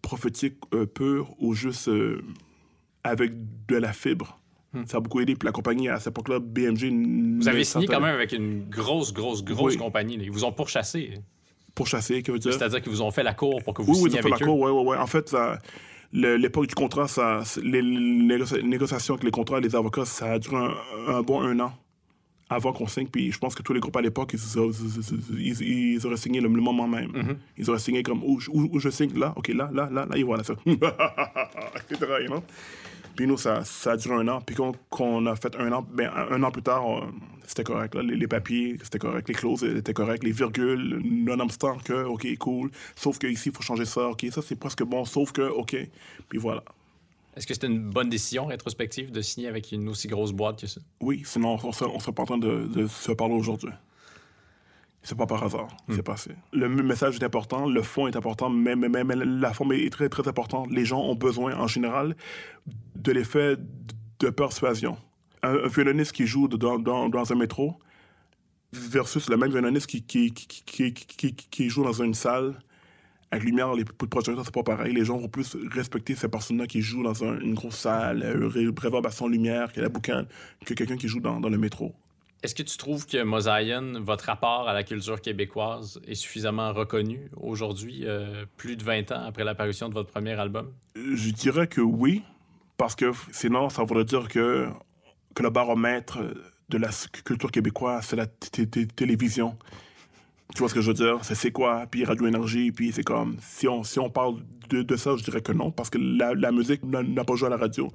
prophétique euh, pur ou juste euh, avec de la fibre. Ça a beaucoup aidé. Puis la compagnie, à cette époque-là, BMG... Vous avez signé quand même avec une grosse, grosse, grosse Oui. compagnie. Ils vous ont pourchassé. Pour chasser, que veut dire? C'est-à-dire qu'ils vous ont fait la cour pour que vous Oui, oui, signiez ils ont fait avec eux? l'accord, ouais, ouais, ouais. En fait, l'époque du contrat, ça, les, les négoci- négociations avec les contrats, les avocats, ça a duré un, un bon un an avant qu'on signe. Puis je pense que tous les groupes à l'époque, ils, ils- ils- auraient signé le, moment même. Mm-hmm. Ils auraient signé comme où, je- où- où je signe, là, OK, là, là, là, là, et voilà ça. Etc., you know? Puis nous, ça, ça a duré un an. Puis qu'on qu'on a fait un an, ben, un, an plus tard, c'était correct. Là. Les, les papiers, c'était correct. Les clauses étaient correctes. Les virgules, nonobstant que, OK, cool. Sauf que ici, il faut changer ça. OK, ça, c'est presque bon. Sauf que, OK. Puis voilà. Est-ce que c'était une bonne décision rétrospective de signer avec une aussi grosse boîte que ça? Oui, sinon, on ne serait pas en train de, de se parler aujourd'hui. C'est pas par hasard, c'est passé. Le message est important, le fond est important, mais, mais, la forme est très, très importante. Les gens ont besoin, en général, de l'effet de persuasion. Un, un violoniste qui joue dans, dans, dans un métro versus le même violoniste qui, joue dans une salle avec lumière, les coups de projecteur, c'est pas pareil. Les gens vont plus respecter ces personnes-là qui jouent dans un- une grosse salle, euh, ré- réverbération lumière, qui a la boucane, que quelqu'un qui joue dans, dans le métro. Est-ce que tu trouves que Mosaïen, votre rapport à la culture québécoise, est suffisamment reconnu aujourd'hui, euh, plus de 20 ans après l'apparition de votre premier album? Je dirais que oui, parce que sinon, ça voudrait dire que, le baromètre de la culture québécoise, c'est la télévision. Tu vois ce que je veux dire? C'est quoi? Puis Radio Énergie, puis c'est comme... Si on, si parle de, ça, je dirais que non, parce que la, la musique n'a pas joué à la radio.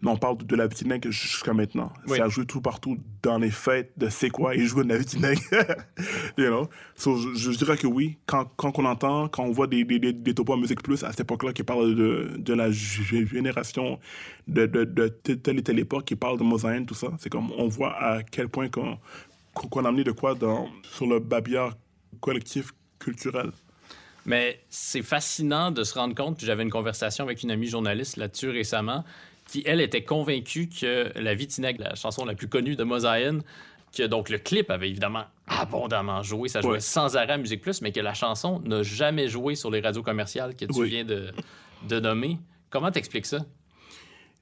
Mais on parle de la Vitinègue jusqu'à maintenant. Oui. Ça a joué tout partout dans les fêtes de c'est quoi et jouer de la Vitinègue. you know? So, je, je dirais que oui. Quand, quand on entend, quand on voit des, des, des, des topos à Musique Plus à cette époque-là qui parlent de, de la gé- génération de, de, de telle et telle époque, qui parlent de mosaïque, tout ça, c'est comme on voit à quel point qu'on qu'on a amené de quoi dans, sur le babillard collectif culturel. Mais c'est fascinant de se rendre compte, puis j'avais une conversation avec une amie journaliste là-dessus récemment, qui, elle, était convaincue que La Vitinègue, la chanson la plus connue de Mosaïen, que donc le clip avait évidemment abondamment joué, ça jouait Ouais. sans arrêt à Musique Plus, mais que la chanson n'a jamais joué sur les radios commerciales que tu Oui. viens de, de nommer. Comment t'expliques ça?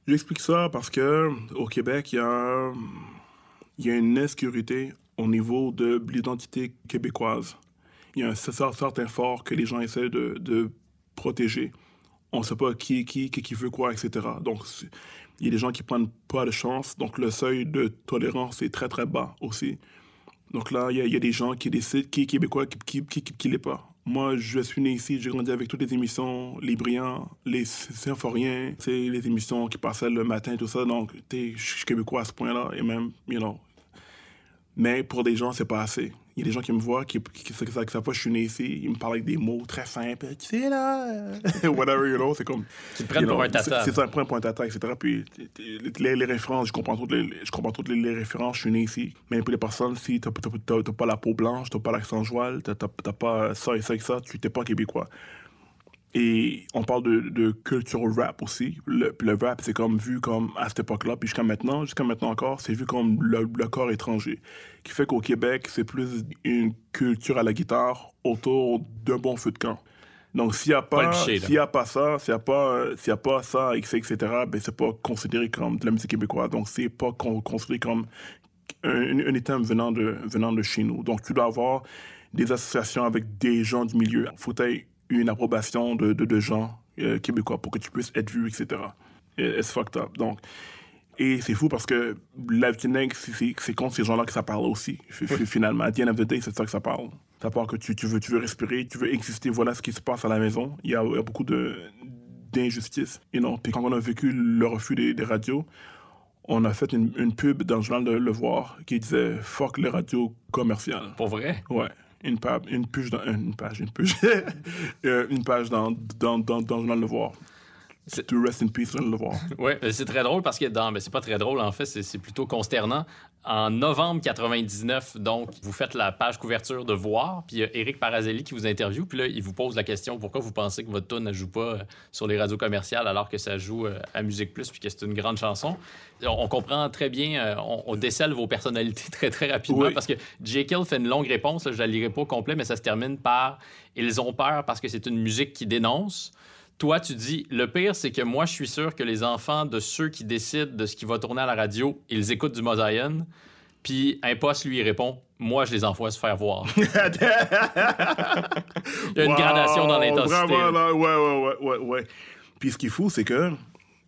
J'explique ça parce que au Québec, il y a, il y a une insécurité au niveau de l'identité québécoise. Il y a un cer- certain fort que les gens essaient de, de protéger. On ne sait pas qui est qui, qui, veut quoi, etc. Donc, il y a des gens qui prennent pas de chance. Donc, le seuil de tolérance est très, très bas aussi. Donc là, il y, y a des gens qui décident qui est québécois, qui qui, qui, qui, l'est pas. Moi, je suis né ici, j'ai grandi avec toutes les émissions, les brillants, les symphoriens, c'est les émissions qui passaient le matin, tout ça. Donc, je suis québécois à ce point-là, et même, you know. Mais pour des gens, c'est pas assez. Il y a des gens qui me voient, qui, qui, qui, qui savent pas je suis né ici, ils me parlent avec des mots très simples. Tu sais, là, whatever, you know, c'est comme... Qui te prennent you pour know, un tata. C'est ça, ils prennent pour un tata, etc. Puis les, les références, je comprends toutes les, je comprends toutes les, les références, je suis né ici. Mais pour les personnes, si t'as pas la peau blanche, t'as pas l'accent joual, t'as pas ça et ça et ça, tu t'es pas québécois. Et on parle de, de culture rap aussi. Le, rap, c'est comme vu comme à cette époque-là, puis jusqu'à maintenant, jusqu'à maintenant encore, c'est vu comme le, le corps étranger. Qui fait qu'au Québec, c'est plus une culture à la guitare autour d'un bon feu de camp. Donc s'il n'y a Pas s'il y a pas ça, s'il n'y a pas, s'il y a pas ça, etc., etc., ben c'est pas considéré comme de la musique québécoise. Donc c'est pas con- considéré comme un, un item venant de, venant de chez nous. Donc, tu dois avoir des associations avec des gens du milieu. Il faut que une approbation de, de, de gens euh, québécois pour que tu puisses être vu, etc. Et It's fucked up. Donc, et c'est fou parce que la c'est- contre ces gens-là que ça parle aussi. Fi- fi- Finalement, à the end of the day, c'est ça que ça parle. Ça parle que tu, tu, veux, tu veux respirer, tu veux exister. Voilà ce qui se passe à la maison. Il y a, il y a beaucoup d'injustice. You know? Puis quand on a vécu le refus des, des radios, on a fait une, une pub dans le journal de Le Voir qui disait « Fuck les radios commerciales ». Pour vrai? Ouais. Une page, une page dans, une page, une page, Euh, une page dans, dans, dans, dans le journal Le Voir. To rest in peace. Oui, c'est très drôle parce que dans. Mais c'est pas très drôle, en fait, c'est plutôt consternant. En novembre 99, donc, vous faites la page couverture de Voir, puis il y a Eric Parazelli qui vous interviewe, puis là, il vous pose la question pourquoi vous pensez que votre tune ne joue pas euh, sur les radios commerciales alors que ça joue euh, à Musique Plus, puis que c'est une grande chanson? On, comprend très bien, euh, on, on décèle vos personnalités très, très rapidement Oui. parce que Jekyll fait une longue réponse, là, je la lirai pas au complet, mais ça se termine par Ils ont peur parce que c'est une musique qui dénonce. Toi, tu dis, le pire, c'est que moi, je suis sûr que les enfants de ceux qui décident de ce qui va tourner à la radio, ils écoutent du Mosaïen. Puis Impost, lui, répond, moi, je les envoie se faire voir. Il y a une Wow, gradation dans l'intensité. Vraiment, là. ouais, ouais, ouais, ouais, ouais. Puis ce qui est fou, c'est que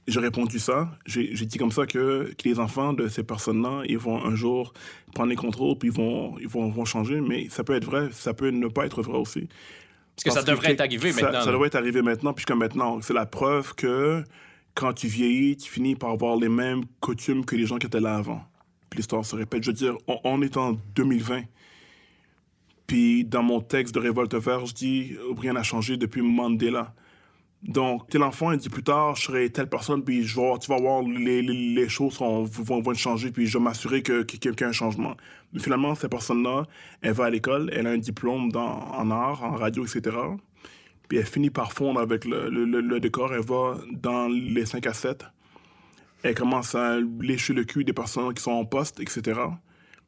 j'ai répondu ça. J'ai j'ai dit comme ça que, que les enfants de ces personnes-là, ils vont un jour prendre les contrôles, puis ils vont, ils vont, vont changer. Mais ça peut être vrai, ça peut ne pas être vrai aussi. Parce que ça devrait être arrivé ça, maintenant. Ça devrait être arrivé maintenant, puisque maintenant, c'est la preuve que quand tu vieillis, tu finis par avoir les mêmes coutumes que les gens qui étaient là avant. Puis l'histoire se répète. Je veux dire, on, on est en 2020. Puis dans mon texte de Révolte vert, je dis rien n'a changé depuis Mandela. Donc, tel enfant, il dit plus tard, je serai telle personne, puis je vais tu vas voir, les, les, choses vont, vont, changer, puis je vais m'assurer que- que- y a un changement. Mais finalement, cette personne-là, elle va à l'école, elle a un diplôme en art, en radio, etc. Puis elle finit par fondre avec le- le décor, elle va dans les 5 à 7. Elle commence à lécher le cul des personnes qui sont en poste, etc.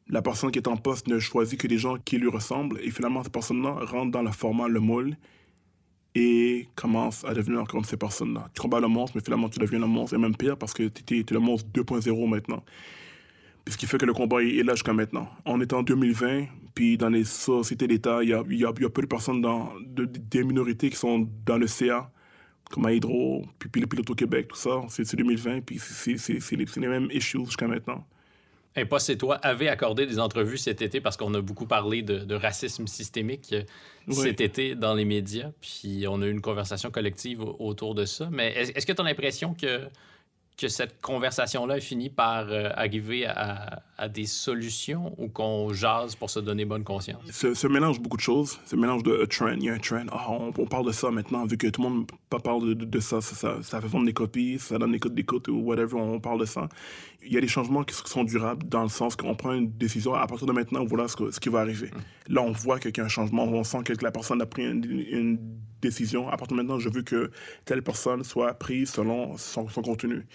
La personne qui est en poste ne choisit que des gens qui lui ressemblent, et finalement, cette personne-là rentre dans le format, le moule, et commence à devenir comme ces personnes-là. Tu combats le monstre, mais finalement, tu deviens le monstre, et même pire, parce que tu es, le monstre 2.0 maintenant. Ce qui fait que le combat est là jusqu'à maintenant. On est en 2020, puis dans les sociétés d'État, il y a, y, a, y a peu de personnes de- des minorités qui sont dans le CA, comme à Hydro, puis, puis le pilote au Québec, tout ça. C'est c'est 2020, puis c'est les, les mêmes issues jusqu'à maintenant. Impost et toi avez accordé des entrevues cet été parce qu'on a beaucoup parlé de, de racisme systémique euh, Oui. cet été dans les médias. Puis on a eu une conversation collective au- autour de ça. Mais est- est-ce que tu as l'impression que, que cette conversation-là finit par euh, arriver à, à des solutions ou qu'on jase pour se donner bonne conscience? se mélange beaucoup de choses. Se mélange de a trend. Il y a un trend. Ah, on, on parle de ça maintenant, vu que tout le monde pa- parle de, de, de ça, ça, ça. ça fait vendre des copies, ça donne des codes d'écoute ou whatever, on parle de ça. Il y a des changements qui sont durables dans le sens qu'on prend une décision. À partir de maintenant, voilà ce, que- ce qui va arriver. Là, on voit qu'il y a un changement. On sent que la personne a pris une, une décision. À partir de maintenant, je veux que telle personne soit prise selon son, son contenu.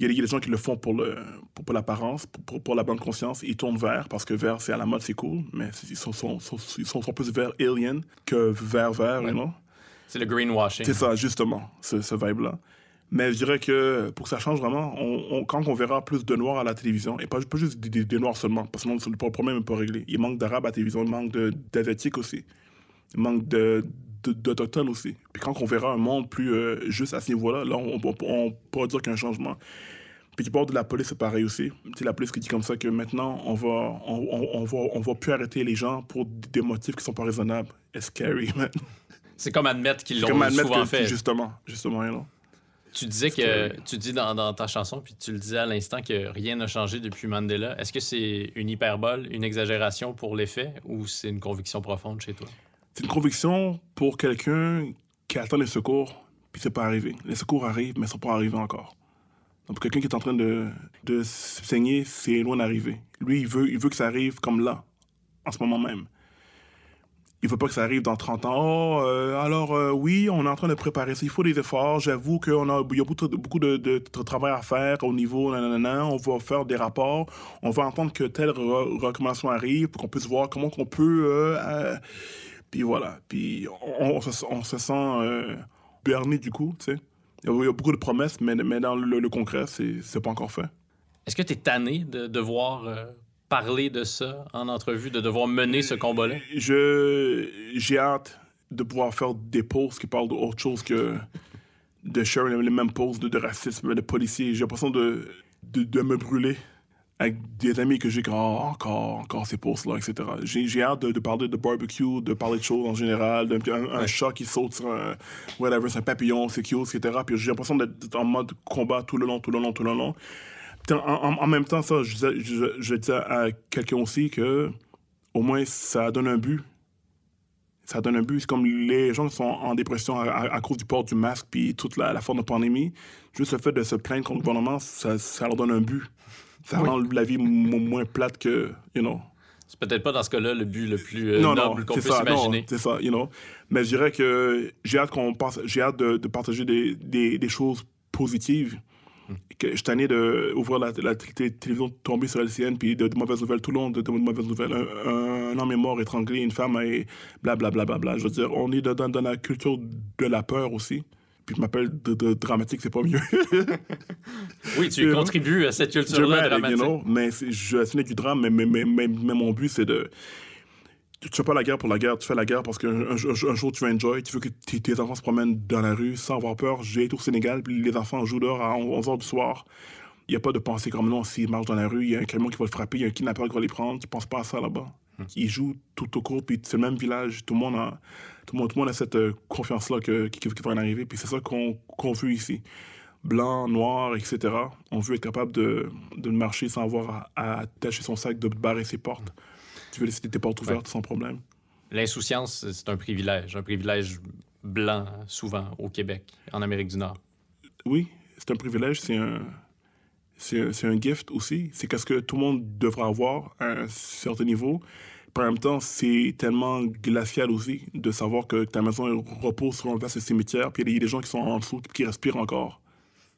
Il y, a, il y a des gens qui le font pour le pour, pour l'apparence, pour, pour, pour la bonne conscience. Ils tournent vert parce que vert, c'est à la mode, c'est cool. Mais ils sont, sont, sont, ils sont, sont plus vert alien que vert vert, you know? C'est le greenwashing. C'est ça, justement, ce, ce vibe-là. Mais je dirais que pour que ça change vraiment, on, on- quand on verra plus de noirs à la télévision, et pas, pas juste des, des- des noirs seulement, parce que le problème n'est pas réglé. Il manque d'arabes à la télévision, il manque d'asiatiques aussi. Il manque de- de- d'autochtones aussi. Puis quand on verra un monde plus euh, juste à ce niveau-là, là, on, on, on pourra dire qu'il y a un changement. Puis du bord de la police, c'est pareil aussi. C'est la police qui dit comme ça que maintenant, on va, on, on, on va, on va plus arrêter les gens pour des motifs qui sont pas raisonnables. It's scary, man. C'est comme admettre qu'ils l'ont souvent que, fait. justement, justement, you know. Tu disais que tu dis dans, dans ta chanson, puis tu le disais à l'instant que rien n'a changé depuis Mandela. Est-ce que c'est une hyperbole, une exagération pour l'effet, ou c'est une conviction profonde chez toi? C'est une conviction pour quelqu'un qui attend les secours, puis c'est pas arrivé. Les secours arrivent, mais ils sont pas arrivés encore. Donc, quelqu'un qui est en train de, de se saigner, c'est loin d'arriver. Lui, il veut, il veut que ça arrive comme là, en ce moment même. Il veut pas que ça arrive dans 30 ans. Oh, euh, alors, euh, oui, on est en train de préparer ça. Il faut des efforts. J'avoue qu'il y a beaucoup, de, de, de tra- travail à faire au niveau, nanana. On va faire des rapports. On va entendre que telle re- recommandation arrive pour qu'on puisse voir comment qu'on peut... euh, puis voilà. Puis on, se, sent berné du coup. Il y a- a beaucoup de promesses, mais, mais dans le, le concret, c'est pas encore fait. Est-ce que tu es tanné de devoir euh, parler de ça en entrevue, de devoir mener ce combat-là? Je J'ai hâte de pouvoir faire des posts qui parlent d'autre chose que de share les mêmes posts de, de racisme, de policiers. J'ai l'impression de, de, de me brûler avec des amis que j'ai oh, encore, encore ces posts-là, etc. J'ai j'ai hâte de, de parler de barbecue, de parler de choses en général, d'un un, un chat qui saute sur un, whatever, c'est un papillon, c'est cute, etc. Puis j'ai l'impression d'être en mode combat tout le long, tout le long, tout le long. En, en- en même temps, ça, je, je, je disais à quelqu'un aussi que au moins ça donne un but. Ça donne un but. C'est comme les gens qui sont en dépression à, à- à cause du port du masque puis toute la, la forme de pandémie. Juste le fait de se plaindre contre le gouvernement, ça, ça leur donne un but. Ça rend la vie mo- moins plate que, you know. C'est peut-être pas dans ce cas-là le but le plus euh, non, noble qu'on c'est puisse ça, non, imaginer. c'est ça, you know. Mais je dirais que j'ai hâte qu'on passe, j'ai hâte de, de partager des, des, des choses positives. Hmm. Que je suis tanné d'ouvrir la, la té- télévision, tomber sur LCN, puis de, de mauvaises nouvelles tout le long, de, de mauvaises nouvelles. Un, un- un homme est mort, étranglé, une femme est blablabla. Bla, bla, bla. Je veux dire, on est dans, dans la culture de la peur aussi. Puis je m'appelle de, de dramatique, c'est pas mieux. Oui, tu contribues à cette culture-là dramatique. you know, mais je assume du drame, mais, mais, mais, mais mon but, c'est de. Tu tu fais pas la guerre pour la guerre, tu fais la guerre parce qu'un un, un- un jour tu vas enjoy, tu veux que tes enfants se promènent dans la rue sans avoir peur. J'ai été au Sénégal, puis les enfants jouent dehors à 11h du soir. Il n'y a pas de pensée comme non, s'ils marchent dans la rue, il y a un camion qui va le frapper, il y a un kidnappeur qui va les prendre, tu penses pas à ça là-bas. Ils jouent tout au court, puis c'est le même village, tout le monde a, tout le monde, tout le monde a cette euh, confiance-là qui, va en arriver, puis c'est ça qu'on qu'on veut ici blanc, noir, etc. On veut être capable de, de marcher sans avoir à, à attacher son sac, de barrer ses portes. Tu veux laisser tes portes ouvertes sans problème. L'insouciance, c'est un privilège, un privilège blanc, souvent, au Québec, en Amérique du Nord. Oui, c'est un privilège, c'est un, c'est un, gift aussi. C'est qu'est-ce que tout le monde devra avoir à un certain niveau. Par en même temps, c'est tellement glacial aussi de savoir que ta maison repose sur un vaste cimetière, puis il y a des- gens qui sont en dessous, qui respirent encore.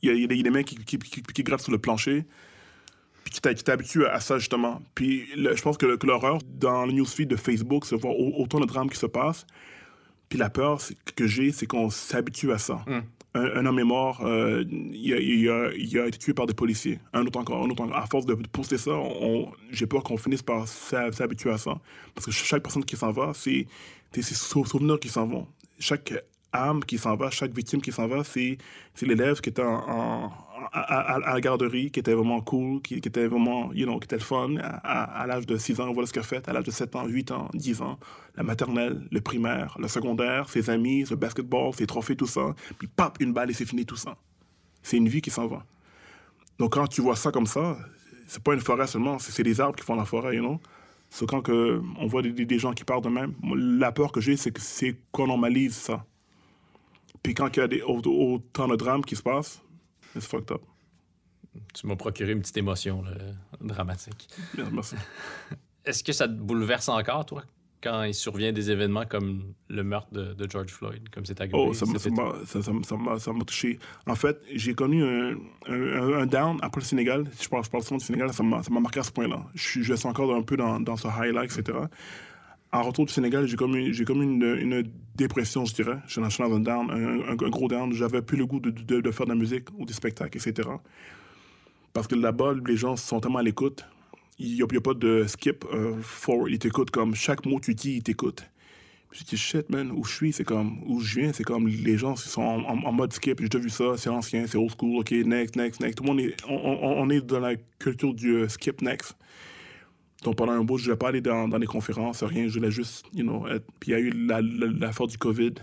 Il y a, des, il y a des mecs qui, qui, qui, qui grattent sur le plancher, puis qui t'habituent à ça, justement. Puis le- je pense que, le- que l'horreur, dans le newsfeed de Facebook, c'est voir au- autant de drames qui se passent. Puis la peur que j'ai, c'est qu'on s'habitue à ça. Un, un homme est mort, euh, il, a, il a- il a été tué par des policiers. Un autre encore, un autre encore. À force de poster ça, j'ai peur qu'on finisse par s'habituer à ça. Parce que chaque personne qui s'en va, c'est ses sou- souvenirs qui s'en vont. Chaque âme qui s'en va, chaque victime qui s'en va, c'est c'est l'élève qui était en, en- à, la garderie, qui était vraiment cool, qui, était vraiment, you know, qui était le fun. À, l'âge de 6 ans, voilà ce qu'elle fait. À l'âge de 7 ans, 8 ans, 10 ans, la maternelle, le primaire, le secondaire, ses amis, le basketball, ses trophées, tout ça. Puis pap, une balle et c'est fini tout ça. C'est une vie qui s'en va. Donc quand tu vois ça comme ça, c'est pas une forêt seulement, c'est des arbres qui font la forêt, you know. C'est quand que on voit des, gens qui partent de même. La peur que j'ai, c'est qu'on normalise ça. Puis quand il y a des, au- autant de drames qui se passent, it's fucked up. Tu m'as procuré une petite émotion là, dramatique. Bien, Merci. Est-ce que ça te bouleverse encore, toi, quand il survient des événements comme le meurtre de, de George Floyd, comme c'est arrivé? Oh, ça m'a- ça ça- ça touché. En fait, j'ai connu un, un- un down après le Sénégal. Je parle, je parle souvent du Sénégal, ça m'a ça m'a marqué à ce point-là. Je, suis- je suis encore un peu dans, dans ce highlight, etc. En retour du Sénégal, j'ai comme, une- comme une, une dépression, je dirais. Je suis dans je un down, un, gros down. J'avais plus le goût de, de- faire de la musique ou des spectacles, etc. Parce que là-bas, les gens sont tellement à l'écoute. Il n'y a, a pas de skip euh, forward. Ils t'écoutent comme chaque mot que tu dis, ils t'écoutent. Puis J'ai dit, shit, man, où je suis, c'est comme, où je viens, c'est comme, les gens sont en, mode skip, j'ai déjà vu ça, c'est ancien, c'est old school, ok, next, next, next. Tout le monde est, on est dans la culture du euh, skip next. Donc pendant un bout, je ne voulais pas aller dans, dans les conférences, rien, je voulais juste, you know. Puis il y a eu la- la- l'affaire du COVID,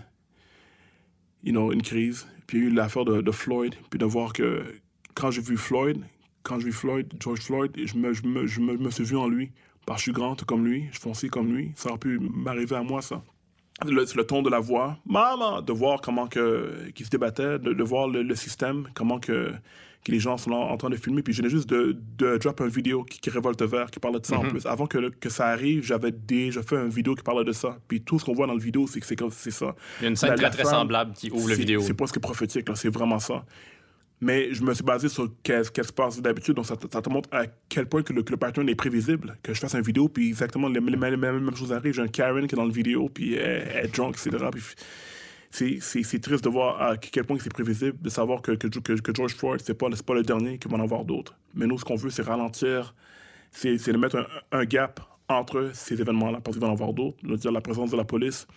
you know, une crise. Puis il y a eu l'affaire de, Floyd, puis de voir que quand j'ai vu Floyd, quand j'ai vu Floyd, George Floyd, je me, suis vu en lui. Parce que je suis grand tout comme lui, je foncé comme lui. Ça aurait pu m'arriver à moi, ça. Le, ton de la voix. Maman! De voir comment que, qu'il se débattait, de, voir le système, comment que, que les gens sont là en train de filmer. Puis je venais juste de, de drop une vidéo qui, qui révolte vert, qui parle de ça en plus. Avant que, ça arrive, j'avais déjà fait une vidéo qui parlait de ça. Puis tout ce qu'on voit dans la vidéo, c'est que c'est, ça. Il y a une scène La- très, la très femme, semblable qui ouvre la c'est- vidéo. C'est presque prophétique, c'est vraiment ça. Mais je me suis basé sur qu'est-ce qui se passe d'habitude, donc ça, te- ça te montre à quel point que le, que le pattern est prévisible. Que je fasse une vidéo, puis exactement les, mêmes- les mêmes choses arrivent. J'ai un Karen qui est dans la vidéo, puis elle, elle est drunk, etc. Puis c'est, triste de voir à quel point c'est prévisible, de savoir que, que, George Floyd, c'est pas, pas le dernier, qu'il va en avoir d'autres. Mais nous, ce qu'on veut, c'est ralentir, c'est, de mettre un, gap entre ces événements-là, parce qu'il va en avoir d'autres. La présence de la police,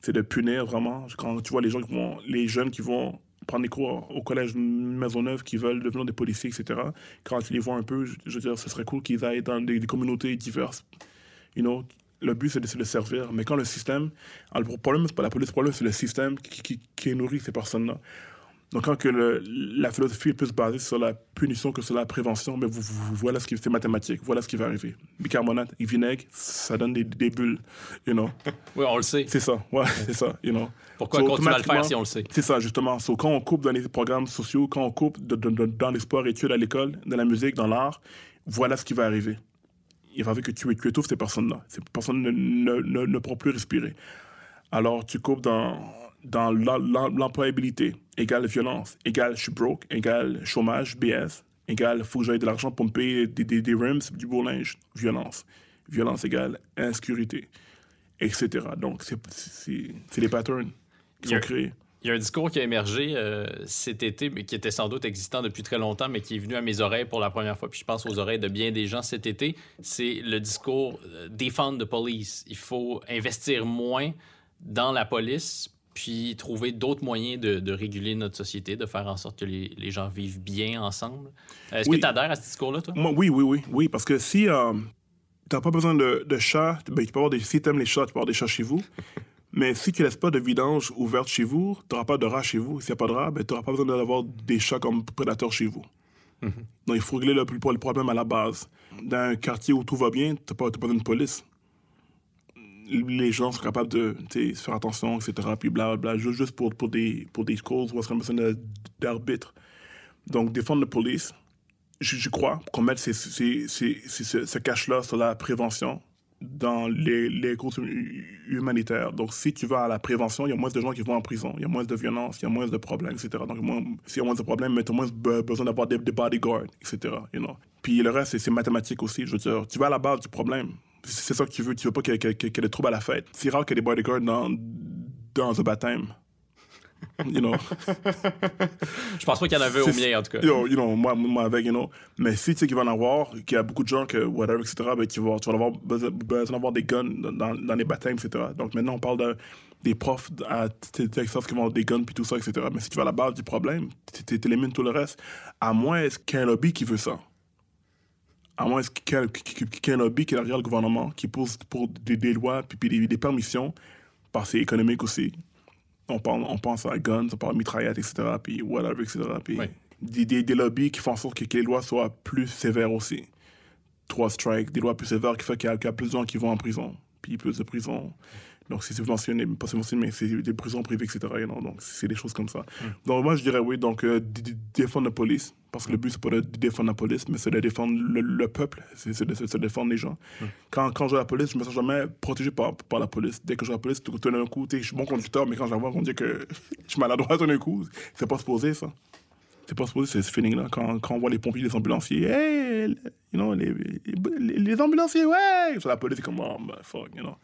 c'est de punir vraiment. Quand tu vois les gens qui vont, les jeunes qui vont prendre des cours au collège Maisonneuve, qui veulent devenir des policiers, etc. Quand tu les vois un peu, je, je veux dire, ce serait cool qu'ils aillent dans des, des communautés diverses. You know, le but, c'est de, de servir. Mais quand le système... alors, le problème, c'est pas la police, le problème, c'est le système qui, qui, qui nourrit ces personnes-là. Donc, quand que le- la philosophie est plus basée sur la punition que sur la prévention, mais vous, vous- voilà ce qui c'est mathématique, voilà ce qui va arriver. Bicarbonate et vinaigre, ça donne des, des bulles, you know. Oui, on le sait. C'est ça, ouais, c'est ça, you know. Pourquoi So, continuer à le faire si on le sait? C'est ça, justement. So, quand on coupe dans les programmes sociaux, quand on coupe de- de- de- dans les sports, études à l'école, dans la musique, dans l'art, voilà ce qui va arriver. Il va que tu, étouffes ces personnes-là. Ces personnes ne, ne, ne, ne pourront plus respirer. Alors, tu coupes dans, dans l'em- l'em- l'employabilité, égale violence, égale je suis broke, égale chômage, BS, égale faut que j'aille de l'argent pour me payer des, des, des rims, du beau linge, violence. Violence égale insécurité, etc. Donc, c'est- les patterns qui sont créés. Il y a un discours qui a émergé euh, cet été, mais qui était sans doute existant depuis très longtemps, mais qui est venu à mes oreilles pour la première fois, puis je pense aux oreilles de bien des gens cet été. C'est le discours euh, défendre the police. Il faut investir moins dans la police, puis trouver d'autres moyens de, de réguler notre société, de faire en sorte que les, les gens vivent bien ensemble. Est-ce Oui. que tu adhères à ce discours-là, toi? Moi, oui, oui, oui, oui, parce que si euh, t'as pas besoin de, de chats, ben, tu peux avoir des, si t'aimes les chats, tu peux avoir des chats chez vous. Mais si tu laisses pas de vidange ouverte chez vous, t'auras pas de rats chez vous. S'il n'y a pas de rats, ben, t'auras pas besoin d'avoir des chats comme prédateurs chez vous. Donc, il faut régler le, le problème à la base. Dans un quartier où tout va bien, pas, t'as pas besoin de police. Les gens sont capables de tu faire attention, etc. Puis blablabla, juste, juste pour, pour, des, pour des causes où on serait besoin d'arbitre. Donc, défendre la police, je, je crois qu'on mette ces- ces- ces- ces- ce, ce cash-là sur la prévention dans les, les causes hu- humanitaires. Donc, si tu vas à la prévention, il y a moins de gens qui vont en prison, il y a moins de violence, il y a moins de problèmes, etc. Donc, s'il y a moins de problèmes, mais tu as moins be- besoin d'avoir des, bodyguards, etc. You know. Puis le reste, c'est- mathématique aussi. Je veux dire, tu vas à la base du problème. C'est ça que tu veux. Tu veux pas qu'il y ait des troubles à la fête. C'est rare qu'il y ait des bodyguards dans, dans un baptême. You know. Je pense pas qu'il y en avait au mien, en tout cas. Yo, you know, moi, moi avec, you know. Mais si tu sais qu'il va en avoir, qu'il y a beaucoup de gens, que whatever, etc., ben, tu vas, tu vas avoir besoin, d'avoir des guns dans, les baptêmes, etc. Donc maintenant, on parle de, des profs à Texas qui vont avoir des guns puis tout ça, etc. Mais si tu vas à la base du problème, tu élimines tout le reste. À moins est-ce qu'il y a un lobby qui veut ça? À moins qu'il y a, qu'il y a un lobby qui est derrière le gouvernement, qui pousse pour des, des lois puis, puis des, des permissions, parce que c'est économique aussi. On, parle, on pense à guns, on parle à mitraillettes, etc., puis whatever, etc., puis Oui. des, des, des lobbies qui font en sorte que, que les lois soient plus sévères aussi. Trois strikes, des lois plus sévères qui font qu'il y, a- qu'il y a plus de gens qui vont en prison, puis plus de prisons. Donc, c'est subventionné, pas subventionné, mais c'est des prisons privées, etc., donc c'est des choses comme ça. Donc, moi, je dirais oui, donc euh, défendre la police, parce que le but, c'est pas de défendre la police, mais c'est de défendre le, le peuple, c'est de, de défendre les gens. Quand, quand je vais à la police, je me sens jamais protégé par, par la police. Dès que je vais à la police, tout tout d'un coup, je suis bon conducteur, mais quand je la vois, on dit que je suis maladroit tout d'un coup. C'est pas supposé, ça. C'est pas supposé, c'est ce feeling-là. Quand, quand on voit les pompiers, les ambulanciers, hey, you know, les, les, les ambulanciers, ouais! Sur la police, c'est comme, oh, fuck, you know.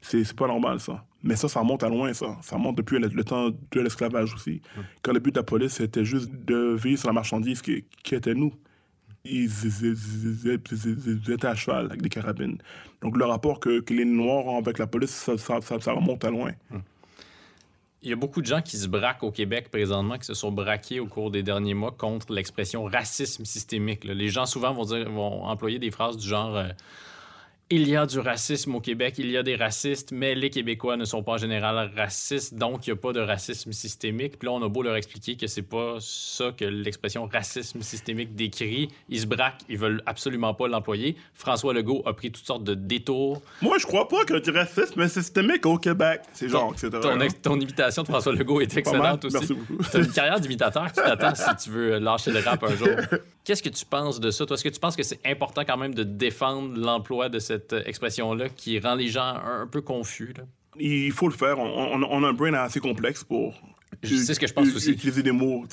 C'est pas normal, ça. Mais ça, ça remonte à loin, ça. Ça remonte depuis le, le temps de l'esclavage aussi. Quand le but de la police, c'était juste de veiller sur la marchandise qui, qui était nous. Ils, ils- ils- ils- ils- ils étaient à cheval avec des carabines. Donc, le rapport que, que les Noirs ont avec la police, ça, ça, ça, ça remonte à loin. Il y a beaucoup de gens qui se braquent au Québec présentement, qui se sont braqués au cours des derniers mois contre l'expression racisme systémique. là. Les gens souvent vont, dire, vont employer des phrases du genre euh, Il y a du racisme au Québec, il y a des racistes, mais les Québécois ne sont pas en général racistes, donc il n'y a pas de racisme systémique. Puis là, on a beau leur expliquer que c'est pas ça que l'expression racisme systémique décrit. Ils se braquent, ils veulent absolument pas l'employer. François Legault a pris toutes sortes de détours. Moi, je crois pas qu'il y a du racisme systémique au Québec. C'est genre, etc. Ton, ex- ton imitation de François Legault est excellente aussi. Merci beaucoup. T'as une carrière d'imitateur qui t'attend si tu veux lâcher le rap un jour. Qu'est-ce que tu penses de ça? Toi, est-ce que tu penses que c'est important quand même de défendre l'emploi de cette euh, expression-là qui rend les gens un, un peu confus? là? Il faut le faire. On, on- on a un brain assez complexe pour Je sais ce que je pense u- aussi. utiliser des mots.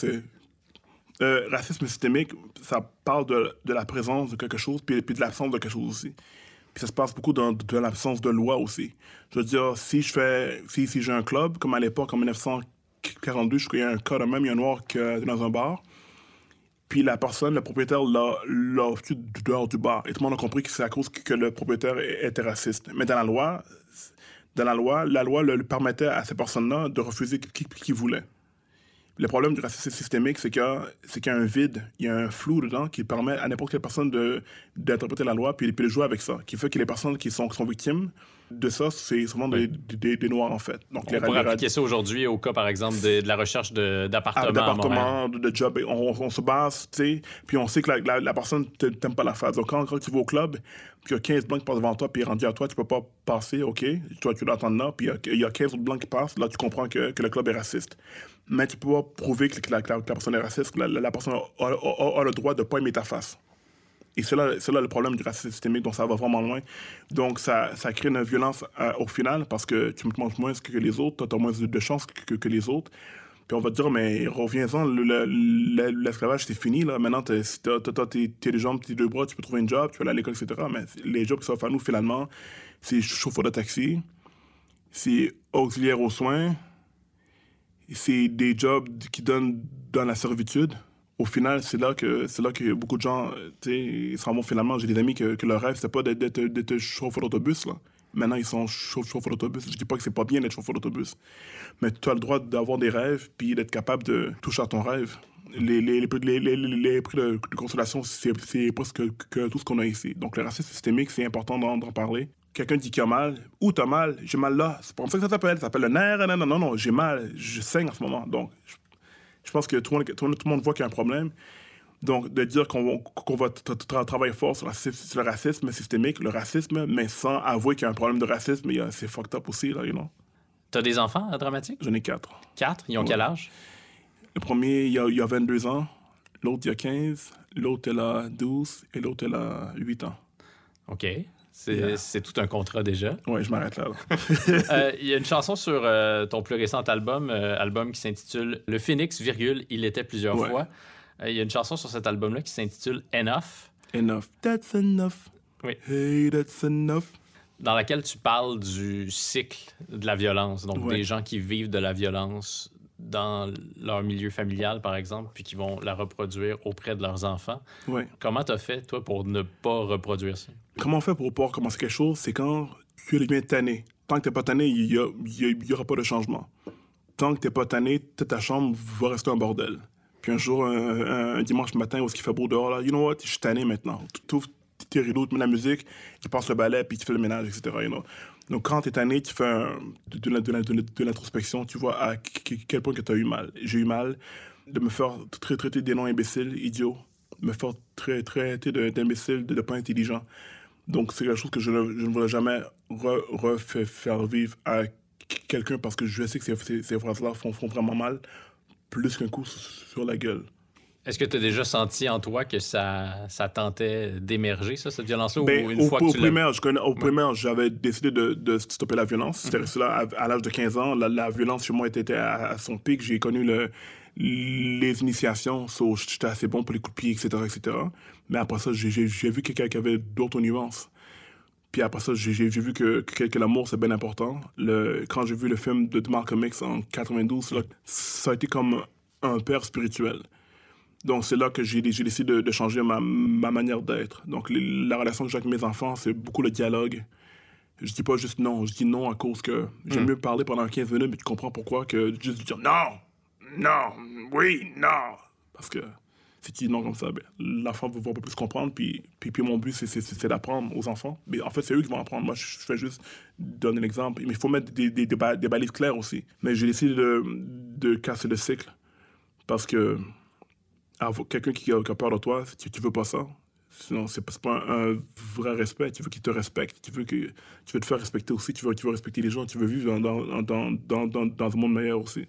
Euh, racisme systémique, ça parle de, de la présence de quelque chose puis, puis de l'absence de quelque chose aussi. Puis ça se passe beaucoup dans de l'absence de loi aussi. Je veux dire, si je fais, si, si j'ai un club, comme à l'époque, en 1942, je crois qu'il y a un cas de même, il y a un noir qui est dans un bar. Puis la personne, le propriétaire, l'a foutu dehors du bar. Et tout le monde a compris que c'est à cause que, le propriétaire était raciste. Mais dans la loi, la loi, permettait à ces personnes-là de refuser qui, qui, qui voulait. Le problème du racisme systémique, c'est qu'il y, a- y un vide, il y a un flou dedans qui permet à n'importe quelle personne d'interpréter la loi puis, puis de jouer avec ça. Qui fait que les personnes qui sont, qui sont victimes de ça, c'est souvent des, des, des Noirs, en fait. Donc, On pourrait appliquer ça aujourd'hui au cas, par exemple, de, de la recherche d'appartements à Montréal. d'appartement, de, de job. On, on se base, tu sais, puis on sait que la, la, la personne t'aime pas la face. Donc, quand, quand tu vas au club, puis il y a 15 blancs qui passent devant toi, puis rendu à toi, tu peux pas passer, OK, toi, tu dois attendre là, puis il y a- il y, a 15 autres blancs qui passent, là, tu comprends que, que le club est raciste. Mais tu peux pas prouver que la, personne est raciste, que la, personne a, le droit de pas aimer ta face. Et c'est là, là le problème du racisme systémique, donc ça va vraiment loin. Donc ça, ça crée une violence euh, au final parce que tu me manges moins que les autres, tu as moins de, chances que, les autres. Puis on va te dire, mais reviens-en, le- le- le- l'esclavage c'est fini, là. Maintenant, t'as- tes, deux jambes, tes deux bras, tu peux trouver un job, tu peux aller à l'école, etc. Mais les jobs qui s'offrent à nous, finalement, c'est chauffeur de taxi, c'est auxiliaire aux soins, c'est des jobs qui donnent dans la servitude. Au final, c'est là que c'est là que beaucoup de gens, euh, ils s'en vont finalement. J'ai des amis que, que leur rêve, c'était pas d'être- chauffeur d'autobus. Maintenant, ils sont chauffe- chauffeurs d'autobus. Je dis pas que c'est pas bien d'être chauffeur d'autobus, mais tu as le droit d'avoir des rêves puis d'être capable de toucher à ton rêve. Les, les, les, les, prix de, de consolation, c'est presque que, tout ce qu'on a ici. Donc, le racisme systémique, c'est important d'en parler. Quelqu'un dit qu'il a mal. Où t'as mal? J'ai mal là. C'est comme ça que ça s'appelle. Ça s'appelle le nerf. Non, non, non, non. J'ai mal. Je saigne en ce moment. Donc, je, je pense que tout le, monde, tout, le voit qu'il y a un problème. Donc, de dire qu'on va tra- tra- travailler fort sur, la- sur le racisme systémique, le racisme, mais sans avouer qu'il y a un problème de racisme, c'est fucked up aussi, là, you know. T'as des enfants à Dramatique? J'en ai quatre. Quatre? Ils ont Ouais. quel âge? Le premier, il y a, il y a 22 ans. L'autre, il y a 15. L'autre, elle a 12. Et l'autre, elle a 8 ans. OK. C'est Yeah. tout un contrat déjà. Ouais, je m'arrête là. Euh, Il y a une chanson sur euh, ton plus récent album, euh, album qui s'intitule Le Phoenix, virgule, il était plusieurs Ouais. fois. Il y a une chanson sur cet album-là qui s'intitule Enough, enough. That's enough. Oui. Hey, that's enough. dans laquelle tu parles du cycle de la violence. Donc, Ouais. des gens qui vivent de la violence dans leur milieu familial, par exemple, puis qui vont la reproduire auprès de leurs enfants. Ouais. Comment t'as fait, toi, pour ne pas reproduire ça? Comment on fait pour pouvoir commencer quelque chose? C'est quand tu deviens tanné. Tant que t'es pas tanné, il y, a- il y a- il y aura pas de changement. Tant que t'es pas tanné, ta chambre va rester un bordel. Puis un jour, un, dimanche matin, où il fait beau dehors, là, you know what, je suis tanné maintenant. Tu ouvres tes rideaux, tu mets la musique, tu passes le balai, puis tu fais le ménage, etc. Donc quand t'es tanné, tu fais de, de de de de l'introspection, tu vois à qu- quel point que t'as eu mal. J'ai eu mal de me faire tra- traiter des noms imbéciles, idiots, me faire tra- traiter de- d'imbécile, de, de pas intelligent. Donc, c'est quelque chose que je ne, je ne voudrais jamais re- refaire vivre à qu- quelqu'un parce que je sais que ces, ces, ces phrases-là font, font vraiment mal, plus qu'un coup sur la gueule. Est-ce que tu as déjà senti en toi que ça, ça tentait d'émerger, ça, cette violence-là? Ben, ou une au, fois au que tu primaire, je connais- au primaire, j'avais décidé de, de stopper la violence. C'était resté là à, à l'âge de 15 ans. La, la violence chez moi était, était à, à son pic. J'ai connu le, les initiations. So, J'étais assez bon pour les coups de pied, etc. etc. Mais après ça, j'ai- vu quelqu'un qui avait d'autres nuances. Puis après ça, j'ai vu que, que, que l'amour, c'est bien important. Le, quand j'ai vu le film de Malcolm X en 92, là, ça a été comme un père spirituel. Donc, c'est là que j'ai décidé de, de changer ma, ma manière d'être. Donc, les- la relation que j'ai avec mes enfants, c'est beaucoup le dialogue. Je dis pas juste non, je dis non à cause que j'aime mieux parler pendant 15 minutes, mais tu comprends pourquoi que juste dire non, non, oui, non. Parce que si tu dis non comme ça, ben, l'enfant va, pas plus comprendre. Puis, puis, puis mon but, c'est- d'apprendre aux enfants. Mais en fait, c'est eux qui vont apprendre. Moi, je fais juste donner l'exemple. Mais il faut mettre des, des, des, ba- des balises claires aussi. Mais j'ai décidé de, de casser le cycle. Parce que quelqu'un qui, qui a peur de toi, tu, tu veux pas ça. Sinon, c'est pas, un, un vrai respect. Tu veux qu'il te respecte. Tu veux, que, tu veux te faire respecter aussi. Tu veux, tu veux respecter les gens. Tu veux vivre dans, dans, dans, dans, dans un monde meilleur aussi.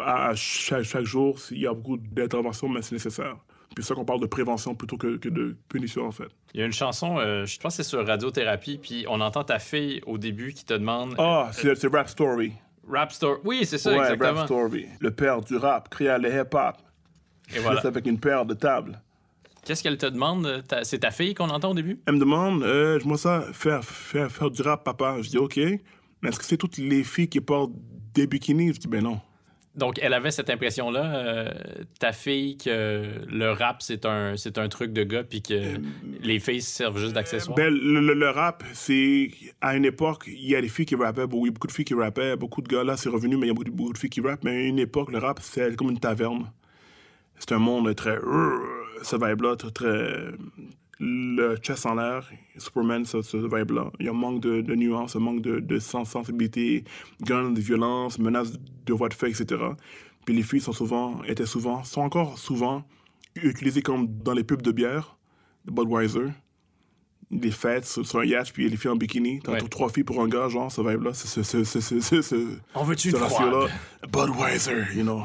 À, chaque, chaque jour, il y a beaucoup d'interventions, mais c'est nécessaire. Puis ça qu'on parle de prévention plutôt que, que de punition, en fait. Il y a une chanson, euh, je pense que c'est sur Radiothérapie, puis on entend ta fille au début qui te demande... Ah, c'est c'est Rap Story. Rap Store. Oui, c'est ça, ouais, exactement. Rap Story. Le père du rap, créa le hip-hop. Et voilà. Juste avec une paire de tables. Qu'est-ce qu'elle te demande? euh, C'est ta fille qu'on entend au début? Elle me demande, euh, moi ça, faire, faire, faire du rap, papa. Je dis, OK. Mais est-ce que c'est toutes les filles qui portent des bikinis? Je dis, ben non. Donc, elle avait cette impression-là, euh, ta fille, que le rap, c'est un, c'est un truc de gars, puis que les filles servent juste d'accessoires? Ben, le, le- rap, c'est. À une époque, il y a des filles qui rappaient, bon, il y a beaucoup de filles qui rappaient, beaucoup de gars là, c'est revenu, mais il y a beaucoup de, beaucoup de filles qui rappent. Mais à une époque, le rap, c'est comme une taverne. C'est un monde très. Ce vibe-là, très. Le chest en l'air, Superman, ce, ce vibe-là. Il y a un manque de, de nuances, un manque de, de sens- sensibilité, guns, de violence, menaces de voix de fait, etc. Puis les filles sont souvent, étaient souvent, sont encore souvent utilisées comme dans les pubs de bière, de Budweiser des fêtes sur, sur un yacht, puis les filles en bikini. T'as Ouais. trois filles pour un gars, genre, ce vibe-là. C'est ce, ce, ce, ce, ce, ce, On veut-tu ce une ratio-là. Budweiser, you know.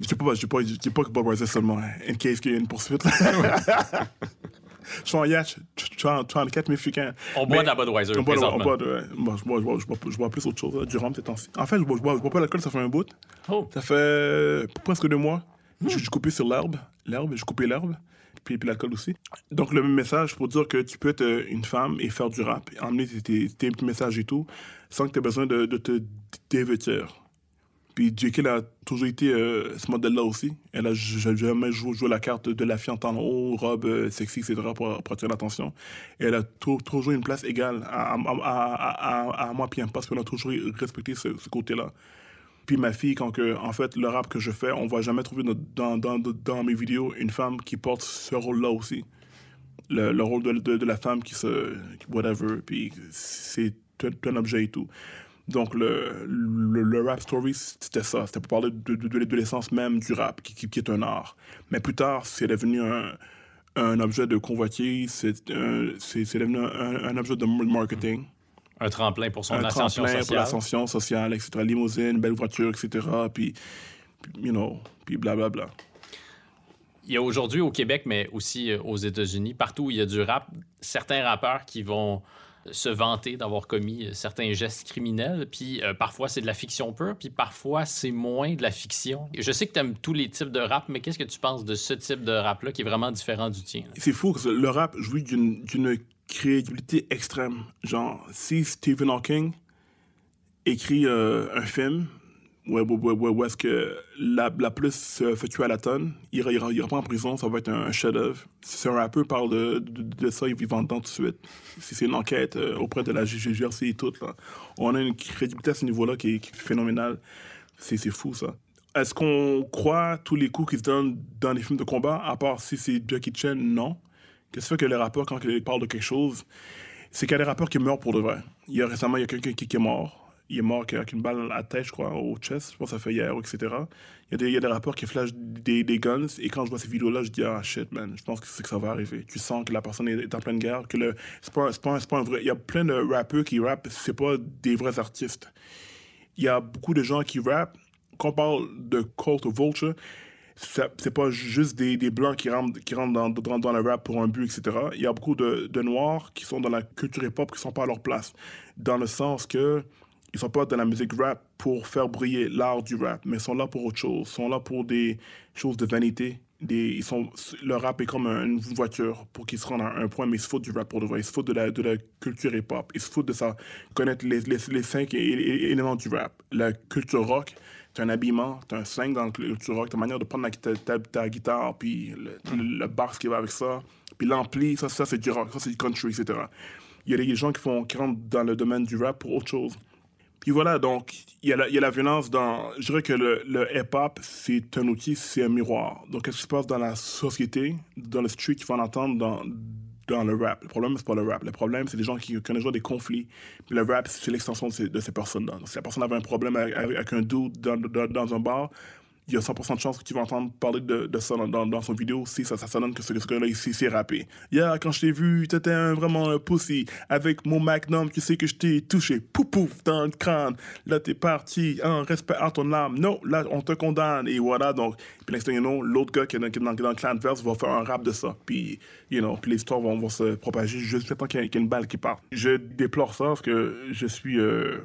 Je dis pas, pas, pas que Budweiser seulement, hein, in case qu'il y a une poursuite. Je suis en yacht, je suis en 34 mexicains. On boit de la Budweiser, On boit, on boit de- je bois, je je je plus autre chose, là, du rhum ces temps-ci. En fait, je bois, je bois, je bois pas l'alcool, ça fait un bout. Oh. Ça fait presque deux mois. Je suis coupé sur l'herbe. L'herbe, j'ai coupé l'herbe. Puis, puis l'alcool aussi. Donc, le même message pour dire que tu peux être euh, une femme et faire du rap, et emmener tes, tes, messages et tout, sans que tu aies besoin de, de te dévêtir. Puis Jekyll a toujours été euh, ce modèle-là aussi. Elle a jamais joué, la carte de la fille en talons hauts, robe euh, sexy, etc. pour, pour attirer l'attention. Elle a tou- toujours une place égale à, moi puis parce qu'on a toujours respecté ce, côté-là. Puis ma fille, quand en fait, le rap que je fais, on va jamais trouver dans, mes vidéos une femme qui porte ce rôle-là aussi. Le, le rôle de, la femme qui se... whatever, puis c'est un objet et tout. Donc le, le, le rap story, c'était ça. C'était pour parler de, de, de, de l'essence même du rap, qui, qui, qui est un art. Mais plus tard, c'est devenu un, un objet de convoitise, c'est un- c'est devenu un, un objet de marketing Un tremplin pour son un ascension tremplin pour sociale. l'ascension sociale, etc. Limousine, belle voiture, etc. Puis, puis, you know, puis blablabla. Il y a aujourd'hui au Québec, mais aussi euh, aux États-Unis, partout où il y a du rap, certains rappeurs qui vont se vanter d'avoir commis euh, certains gestes criminels, puis euh, parfois c'est de la fiction pure, puis parfois c'est moins de la fiction. Je sais que tu aimes tous les types de rap, mais qu'est-ce que tu penses de ce type de rap-là qui est vraiment différent du tien? C'est fou que le rap jouit d'une d'une crédibilité extrême. Genre, si Stephen Hawking écrit euh, un film où, où, où- où- où est-ce que la, plus se fait tuer à la tonne, il il il pas en prison, ça va être un, un chef-d'œuvre. Si un rappeur parle de, ça, il va en dedans tout de suite. Si c'est une enquête euh, auprès de la GGRC et tout, on a une crédibilité à ce niveau-là qui, est- phénoménale. C'est fou, ça. Est-ce qu'on croit tous les coups qui se donnent dans les films de combat, à part si c'est Jackie Chan? Non. Qu'est-ce qui fait que les rappeurs, quand ils parlent de quelque chose, c'est qu'il y a des rappeurs qui meurent pour de vrai. Il y a récemment, il y a quelqu'un qui est mort. Il est mort avec une balle à la tête, je crois, au chest. Je pense que ça fait hier, etc. Il y a des, il rappeurs qui flashent des, guns. Et quand je vois ces vidéos-là, je dis, ah shit, man, je pense que c'est que ça va arriver. Tu sens que la personne est, en pleine guerre, que le, c'est pas, pas, pas un vrai. Il y a plein de rappeurs qui rappent, c'est pas des vrais artistes. Il y a beaucoup de gens qui rappent. Quand on parle de Cult of Vulture, c'est pas juste des, des blancs qui rentrent, qui rentrent dans, dans, dans le rap pour un but, etc. Il y a beaucoup de, de noirs qui sont dans la culture hip-hop qui sont pas à leur place. Dans le sens que ils sont pas dans la musique rap pour faire briller l'art du rap, mais ils sont là pour autre chose. Ils sont là pour des choses de vanité. Des, ils sont, le rap est comme un- une voiture pour qu'ils se rendent à un point, mais ils se foutent du rap pour de vrai. Ils se foutent de la, de la culture hip-hop. Ils se foutent de ça, connaître les, les, les cinq éléments du rap. La culture rock, t'as un habillement, t'as un slang dans la culture rock, une manière de prendre ta, ta- ta guitare, puis le, le, le bass qui va avec ça, puis l'ampli, ça, ça c'est du rock, ça c'est du country, etc. Il y a des gens qui, font, qui rentrent dans le domaine du rap pour autre chose. Puis voilà, donc, il y, a la- violence dans. Je dirais que le, le hip-hop, c'est un outil, c'est un miroir. Donc, qu'est-ce qui se passe dans la société, dans le street, qu'il faut en entendre dans, dans le rap? Le problème, c'est pas le rap. Le problème, c'est des gens qui connaissent des conflits. Le rap, c'est l'extension de ces, personnes-là. Donc, si la personne avait un problème avec, avec- un dude dans, dans un bar, il y a 100% de chances que tu vas entendre parler de, ça dans, son vidéo si ça, ça, donne que ce, ce gars-là ici c'est rappé. Yeah, quand je t'ai vu, t'étais un- vraiment un pussy. Avec mon magnum, tu sais que je t'ai touché. Pouf pouf dans le crâne. Là, t'es parti. En respect à ton âme. Non, là, on te condamne. Et voilà, donc. Puis thing you know, l'autre gars qui est dans, qui est dans, le clan adverse va faire un rap de ça. Puis, you know, puis les histoires vont, vont se propager jusqu'à temps qu'il y, y ait une balle qui part. Je déplore ça parce que je suis. euh,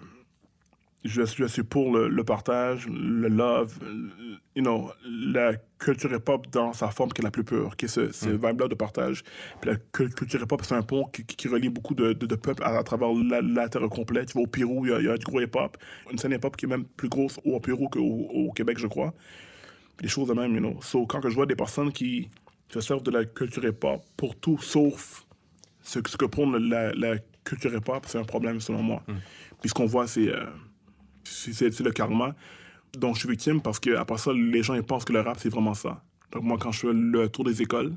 je, je suis pour le, le partage, le love, le- you know, la culture hip-hop dans sa forme qui est la plus pure, qui est ce, ce vibe-là de partage. Puis la cul- culture hip-hop, c'est un pont qui, relie beaucoup de, de, de peuples à, à travers la, la terre complète. Tu vas au Pérou, il y a, il y a du gros hip-hop. Une scène hip-hop qui est même plus grosse au Pérou qu'au au Québec, je crois. Puis des choses de même, you know. So, quand que je vois des personnes qui se servent de la culture hip-hop pour tout sauf ce, ce que prône la, la culture hip-hop, c'est un problème selon moi. Puis ce qu'on voit, c'est euh, c'est le karma dont je suis victime parce que après ça, les gens ils pensent que le rap, c'est vraiment ça. Donc moi, quand je fais le tour des écoles,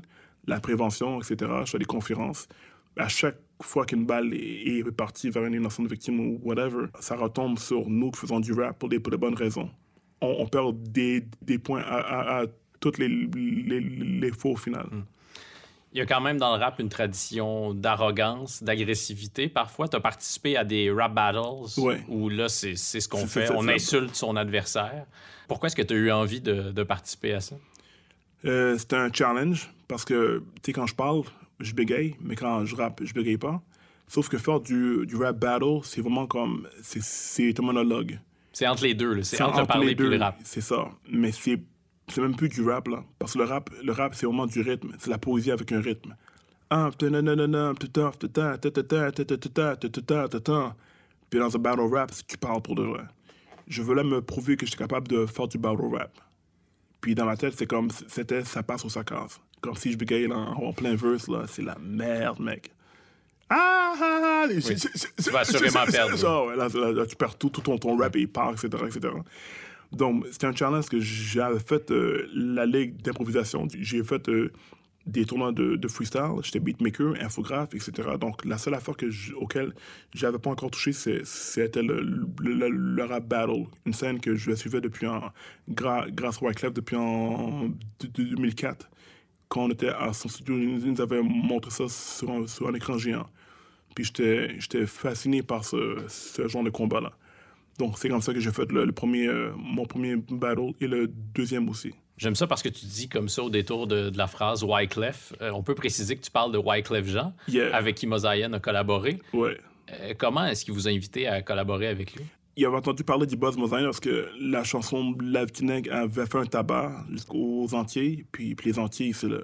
la prévention, etc., je fais des conférences, à chaque fois qu'une balle est, est partie vers une innocente victime ou whatever, ça retombe sur nous qui faisons du rap pour les, pour les bonnes raisons. On, perd des, des points à, à, toutes les, les, les faux au final. Il y a quand même dans le rap une tradition d'arrogance, d'agressivité. Parfois, tu as participé à des rap battles Ouais. où là, c'est ce qu'on fait. On insulte son adversaire. Pourquoi est-ce que tu as eu envie de, de participer à ça? Euh, c'était un challenge parce que, tu sais, quand je parle, je bégaye, mais quand je rappe, je bégaye pas. Sauf que faire du, du rap battle, c'est vraiment comme. c'est- un monologue. C'est entre les deux. C'est C'est entre le parler et le rap. C'est ça. Mais c'est c'est même plus du rap, là. Parce que le rap, le rap c'est vraiment du rythme. C'est la poésie avec un rythme. Ah. Puis dans un battle rap, tu parles pour de vrai. Je voulais me prouver que j'étais capable de faire du battle rap. Puis dans ma tête, c'est comme, c'était ça passe ou ça casse. Comme si je bégayais en, plein verse, là, c'est la merde, mec. Ah, ah, ah, Tu vas assurément perdre. là, tu perds tout, tout ton, ton rap et il part, etc., etc. Donc, c'était un challenge que j'avais fait euh, la ligue d'improvisation. J'ai fait euh, des tournois de, de freestyle. J'étais beatmaker, infographe, etc. Donc, la seule affaire que auquel j'avais pas encore touché, c'était le, rap battle. Une scène que je suivais depuis en, grâce à Wyclef depuis en de- de 2004. Quand on était à son studio, il nous avait montré ça sur un, écran géant. Puis j'étais fasciné par ce genre de combat-là. Donc, c'est comme ça que j'ai fait le, le premier, euh, mon premier battle et le deuxième aussi. J'aime ça parce que tu dis comme ça au détour de, de la phrase Wyclef. Euh, on peut préciser que tu parles de Wyclef Jean, Yeah. avec qui Mosaïen a collaboré. Ouais. Euh, comment est-ce qu'il vous a invité à collaborer avec lui? Il avait entendu parler du Buzz Mosaïen parce que la chanson La Vtineg avait fait un tabac jusqu'aux Antilles. Puis, puis les Antilles, c'est le.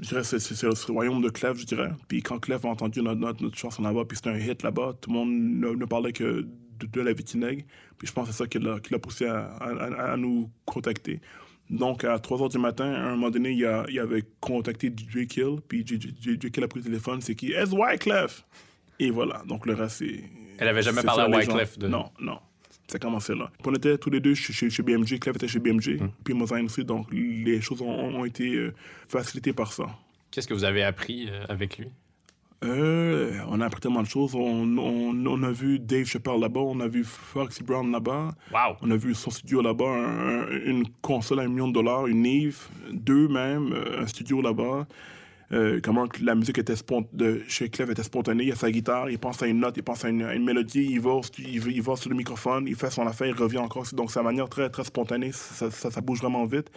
Je dirais c'est, le, c'est le royaume de Clef, je dirais. Puis quand Clef a entendu notre, notre, notre chanson là-bas, puis c'était un hit là-bas, tout le monde ne, ne parlait que de, de La Vtineg. Puis je pense que c'est ça qui l'a, qui l'a poussé à, à, à- à nous contacter. Donc à 3 h du matin, à un moment donné, il, a, il avait contacté DJ Kill. Puis DJ Kill a pris le téléphone, c'est qui? Est Wyclef? Et voilà. Donc le reste, c'est. Elle avait jamais parlé à Wyclef de- Non, non. Ça a commencé là. Puis on était tous les deux chez, chez, BMG. Clef était chez BMG. Puis Mosaïne aussi. Donc les choses ont, ont été euh, facilitées par ça. Qu'est-ce que vous avez appris euh, avec lui? Euh, on a appris tellement de choses. On, on, on a vu Dave Chappelle là-bas. On a vu Foxy Brown là-bas. Wow! On a vu son studio là-bas, un- un- une console à un million de dollars, une Eve, deux même, euh, un studio là-bas. Euh, comment la musique était de, chez Clef était spontanée. Il a sa guitare, il pense à une note, il pense à une, à une mélodie, il va, il, va, il va sur le microphone, il fait son affaire, il revient encore. Donc, c'est une manière très, très spontanée, ça, ça, ça bouge vraiment vite.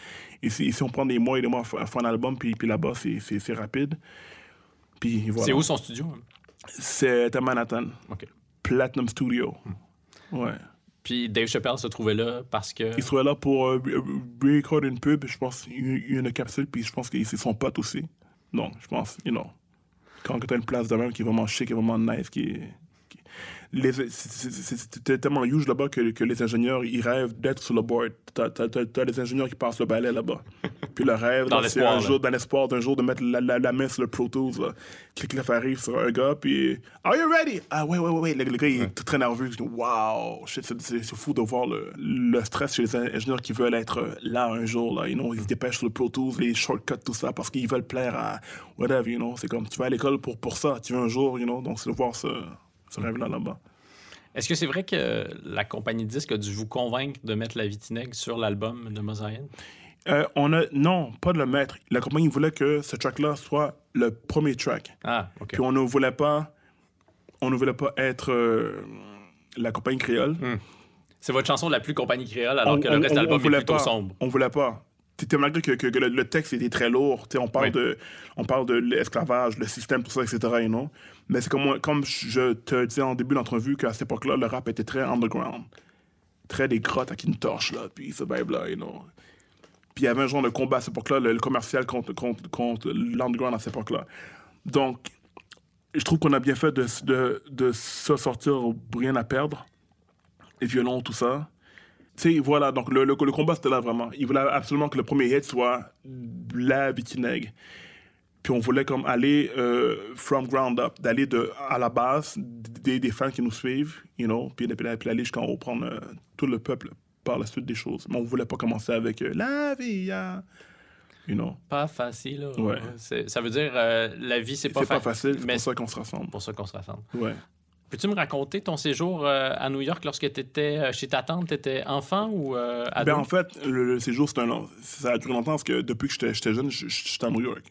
Ici, ici, on prend des mois et des mois à fa- à faire un album, puis, puis là-bas, c'est rapide. Puis voilà. C'est où son studio? C'est à Manhattan, OK. Platinum Studio. Ouais. Puis Dave Chappelle se trouvait là parce que. Il serait là pour euh, re- record une pub, je pense, une, une capsule, puis je pense que c'est son pote aussi. Donc, je pense, you know, quand tu as une place de même qui est vraiment chic, qui est vraiment nice, qui est... c'est- tellement huge là-bas que, que les ingénieurs, ils rêvent d'être sur le board. T'as as, des ingénieurs qui passent le balai là-bas. Puis le rêve, c'est un jour, dans l'espoir d'un jour de mettre la, la, la main sur le Pro Tools. Là. Click arrive sur un gars, puis Are you ready? Ah ouais, ouais, ouais, ouais. Le, le gars, il est très nerveux. Je dis, Wow, c'est- fou de voir le, le stress chez les ingénieurs qui veulent être là un jour. Là, you know, ils se dépêchent sur le Pro Tools, les shortcuts, tout ça, parce qu'ils veulent plaire à whatever, you know. C'est comme, tu vas à l'école pour, pour ça, tu veux un jour, you know. Donc, c'est de voir ce, ce rêve-là là-bas. Est-ce que c'est vrai que la compagnie de disques a dû vous convaincre de mettre la Vitineg sur l'album de Mosaïen? Euh, on a, non, pas de le mettre. La compagnie voulait que ce track-là soit le premier track. Ah, OK. Puis on ne voulait pas, on ne voulait pas être euh, la compagnie créole. C'est votre chanson la plus compagnie créole alors On- que le on- reste de l'album est plutôt pas. sombre. On voulait pas. T'es malgré que, que, que le, le texte était très lourd. Tu sais, on parle Oui. de, on parle de l'esclavage, le système, tout ça, etc. Know? Mais c'est comme, comme je te disais en début d'entrevue qu'à cette époque-là, le rap était très underground. Très des grottes avec une torche, là, puis ce vibe-là, you know. Puis il y avait un genre de combat à cette époque-là, le, le commercial contre, contre, contre l'underground à cette époque-là. Donc, je trouve qu'on a bien fait de, de, de se sortir rien à perdre. Les violons, tout ça. Tu sais, voilà, donc le, le, le combat, c'était là vraiment. Il voulait absolument que le premier hit soit la Vikineg. Puis on voulait comme aller euh, from ground up, d'aller de à la base des, des fans qui nous suivent, you know, puis, puis, puis aller jusqu'en haut, prendre euh, tout le peuple par la suite des choses. Mais on voulait pas commencer avec euh, la vie, hein. you know. Pas facile. Ouais. Ça veut dire euh, la vie, c'est pas, C'est pas fa- facile, c'est pour ça qu'on se rassemble. pour ça qu'on se rassemble. Ouais. Peux-tu me raconter ton séjour euh, à New York lorsque tu étais chez ta tante? Tu étais enfant ou euh, ado? Ben, en fait, le, le séjour, c'est un long. Ça a duré longtemps parce que depuis que j'étais jeune, je- je- j'étais à New York.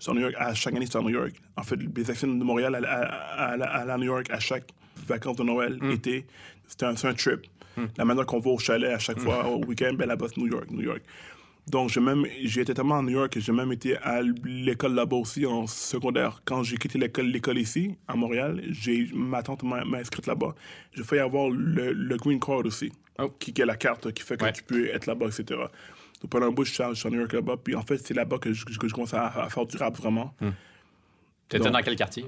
J'étais à New York. À chaque année, j'étais à New York. En fait, les actions de Montréal à, à, à- à- à New York à chaque vacances de Noël, été, c'était un, c'est un trip. La manière qu'on va au chalet à chaque fois au week-end, ben là-bas, New York, New York. Donc, j'ai même, j'ai été tellement à New York que j'ai même été à l'école là-bas aussi en secondaire. Quand j'ai quitté l'école, l'école ici, à Montréal, j'ai, ma tante m'a, m'a inscrite là-bas. J'ai failli avoir le, le green card aussi, Oh. qui, qui est la carte qui fait que Ouais. tu peux être là-bas, etc. Donc, pendant un bout, je suis à, New York là-bas. Puis en fait, c'est là-bas que je, que je commence à, à faire du rap vraiment. Tu étais donc- dans quel quartier?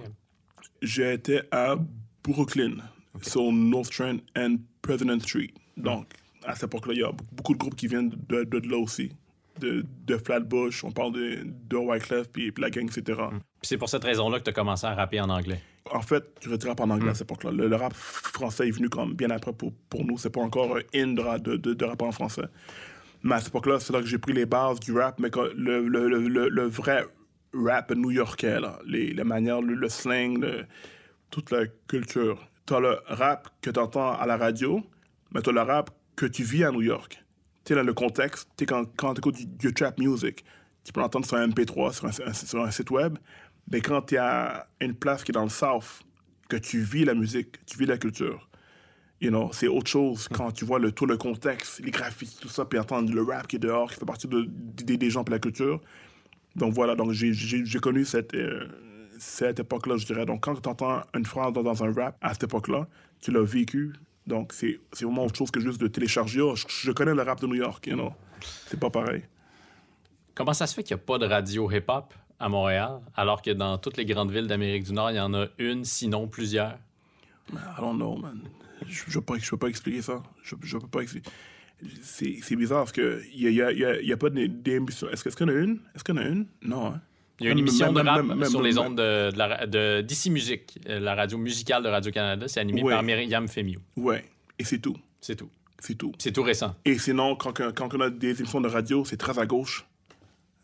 J'étais à Brooklyn, sur North Trent and President Street. Donc, à cette époque-là, il y a beaucoup- beaucoup de groupes qui viennent de, de, de là aussi. De, de Flatbush, on parle de, de Wyclef, puis, puis la gang, etc. Puis c'est pour cette raison-là que tu as commencé à rapper en anglais. En fait, je dirais rap en anglais à cette époque-là. Le, le rap français est venu comme bien après pour, pour nous. C'est pas encore un in de, de, de, rap en français. Mais à cette époque-là, c'est là que j'ai pris les bases du rap, mais le, le, le, le, vrai rap new-yorkais, là. Les, les manières, le, slang, toute la culture. T'as le rap que t'entends à la radio, mais t'as le rap que tu vis à New York. Tu dans le contexte, tu quand, quand t'écoutes du, du trap music, tu peux l'entendre sur un MP3, sur un, un- sur un site web, mais quand tu à une place qui est dans le South, que tu vis la musique, tu vis la culture, you know, c'est autre chose quand tu vois le, tout le contexte, les graphiques, tout ça, puis entendre le rap qui est dehors, qui fait partie de, des, des gens pour la culture. Donc voilà, donc j'ai connu cette, euh, cette époque-là, je dirais. Donc quand tu entends une phrase dans, dans un rap à cette époque-là, tu l'as vécu. Donc c'est vraiment autre chose que juste de télécharger. Oh, je, je connais le rap de New York, you know. C'est pas pareil. Comment ça se fait qu'il n'y a pas de radio hip-hop à Montréal, alors que dans toutes les grandes villes d'Amérique du Nord, il y en a une, sinon plusieurs? I don't know, man. Je ne peux, pas- je peux pas expliquer ça. Je ne peux pas expliquer. C'est bizarre parce qu'il n'y a, y a, y a, y a pas d'émission. Est-ce qu'il y en a une? Est-ce qu'il y en a une? Non, hein? Il y a une émission de rap sur les ondes de, d'ici Musique, euh, la radio musicale de Radio-Canada. C'est animé par Myriam Femiou. Ouais. Et c'est tout. C'est tout. C'est tout. C'est tout récent. Et sinon, quand, quand, on a des émissions de radio, c'est très à gauche.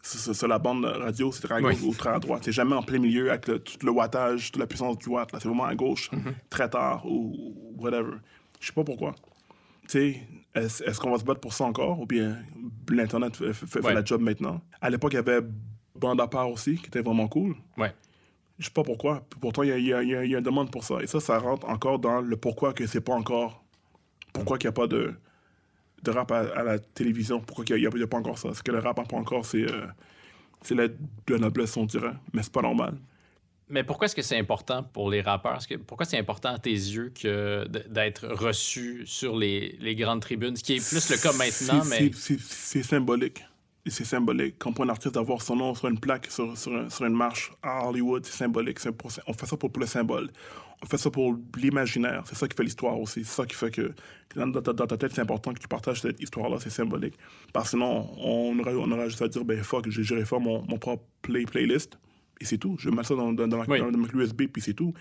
Sur, la bande radio, c'est très à gauche ou très à droite. C'est jamais en plein milieu avec le, tout le wattage, toute la puissance du watt. C'est vraiment à gauche, Mm-hmm. très tard ou whatever. Je sais pas pourquoi. Tu sais, est-ce qu'on va se battre pour ça encore ou bien l'Internet fait, la job maintenant? À l'époque, il y avait Bande à part aussi, qui était vraiment cool. Ouais. Je sais pas pourquoi. Pourtant, il y a, y y y une demande pour ça. Et ça, ça rentre encore dans le pourquoi que c'est pas encore. Pourquoi qu'il n'y a pas de, de rap à, à la télévision. Pourquoi qu'il n'y a, pas encore ça. Parce que le rap n'a pas encore, c'est euh, c'est la, la noblesse, on dirait. Mais c'est pas normal. Mais pourquoi est-ce que c'est important pour les rappeurs? Que- pourquoi c'est important à tes yeux que d'être reçu sur les, les grandes tribunes? Ce qui est plus le cas maintenant, mais c'est symbolique. C'est symbolique. Comme pour un artiste d'avoir son nom sur une plaque, sur, sur, un- sur une marche à Hollywood, c'est symbolique. C'est pour- on fait ça pour, pour le symbole. On fait ça pour l'imaginaire. C'est ça qui fait l'histoire aussi. C'est ça qui fait que, dans, dans- dans ta tête, c'est important que tu partages cette histoire-là. C'est symbolique. Parce que sinon, on aurait, on aurait juste à dire, ben fuck, j'ai géré faire mon, mon propre play, playlist. Et c'est tout. Je mets ça dans, dans, dans, Oui. dans ma clé USB, puis c'est tout.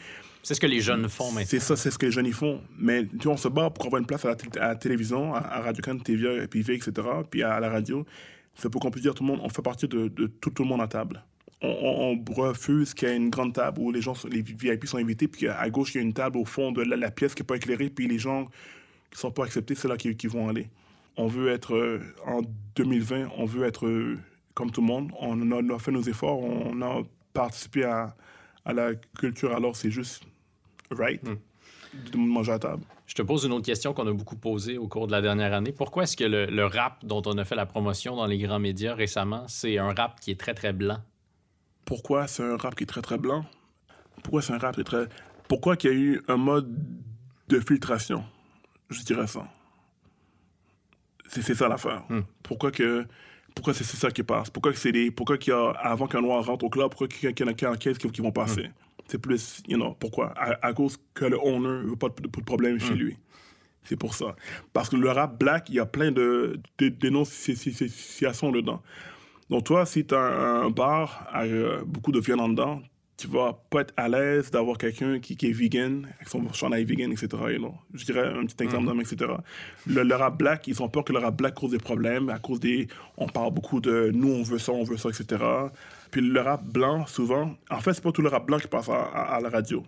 c'est ce que les jeunes font maintenant. C'est ça, c'est ce que les jeunes y font. Mais tu vois, on se bat pour avoir une place à la, tél- à la télévision, à, à Radio-Can, TV, PV, etc., puis à, la radio. C'est pour qu'on puisse dire tout le monde, on fait partie de, de tout, tout le monde à table. On, on- on refuse qu'il y ait une grande table où les gens, les VIP sont invités, puis à gauche, il y a une table au fond de la, la pièce qui n'est pas éclairée, puis les gens qui sont pas acceptés, c'est là qu'ils qu'ils vont aller. On veut être, euh, en 2020, on veut être euh, comme tout le monde. On a, on a fait nos efforts, on a participé à, à la culture, alors c'est juste right. de manger à table. Je te pose une autre question qu'on a beaucoup posée au cours de la dernière année. Pourquoi est-ce que le, le rap dont on a fait la promotion dans les grands médias récemment, c'est un rap qui est très, très blanc? Pourquoi c'est un rap qui est très très blanc? Pourquoi c'est un rap qui est très. Pourquoi qu'il y a eu un mode de filtration? Je dirais ça. C'est ça l'affaire. Hmm. Pourquoi que. Pourquoi c'est ça qui passe? Pourquoi que c'est des. Pourquoi qu'il y a. Avant qu'un noir rentre au club, pourquoi qu'il y en a qui en caisse qui, qui vont passer? C'est plus. You know, pourquoi? À, à cause que le owner veut pas de, de problème chez lui. C'est pour ça. Parce que le rap black, il y a plein de, de dénonciations dedans. Donc, toi, si tu as un bar avec euh, beaucoup de viande en dedans, tu vas pas être à l'aise d'avoir quelqu'un qui, qui est vegan, avec son chandail vegan, etc. you know. Je dirais un petit exemple d'homme, etc. Le, le rap black, ils ont peur que le rap black cause des problèmes à cause des. On parle beaucoup de nous, on veut ça, on veut ça, etc. Puis le rap blanc, souvent. En fait, c'est pas tout le rap blanc qui passe à, à- à la radio.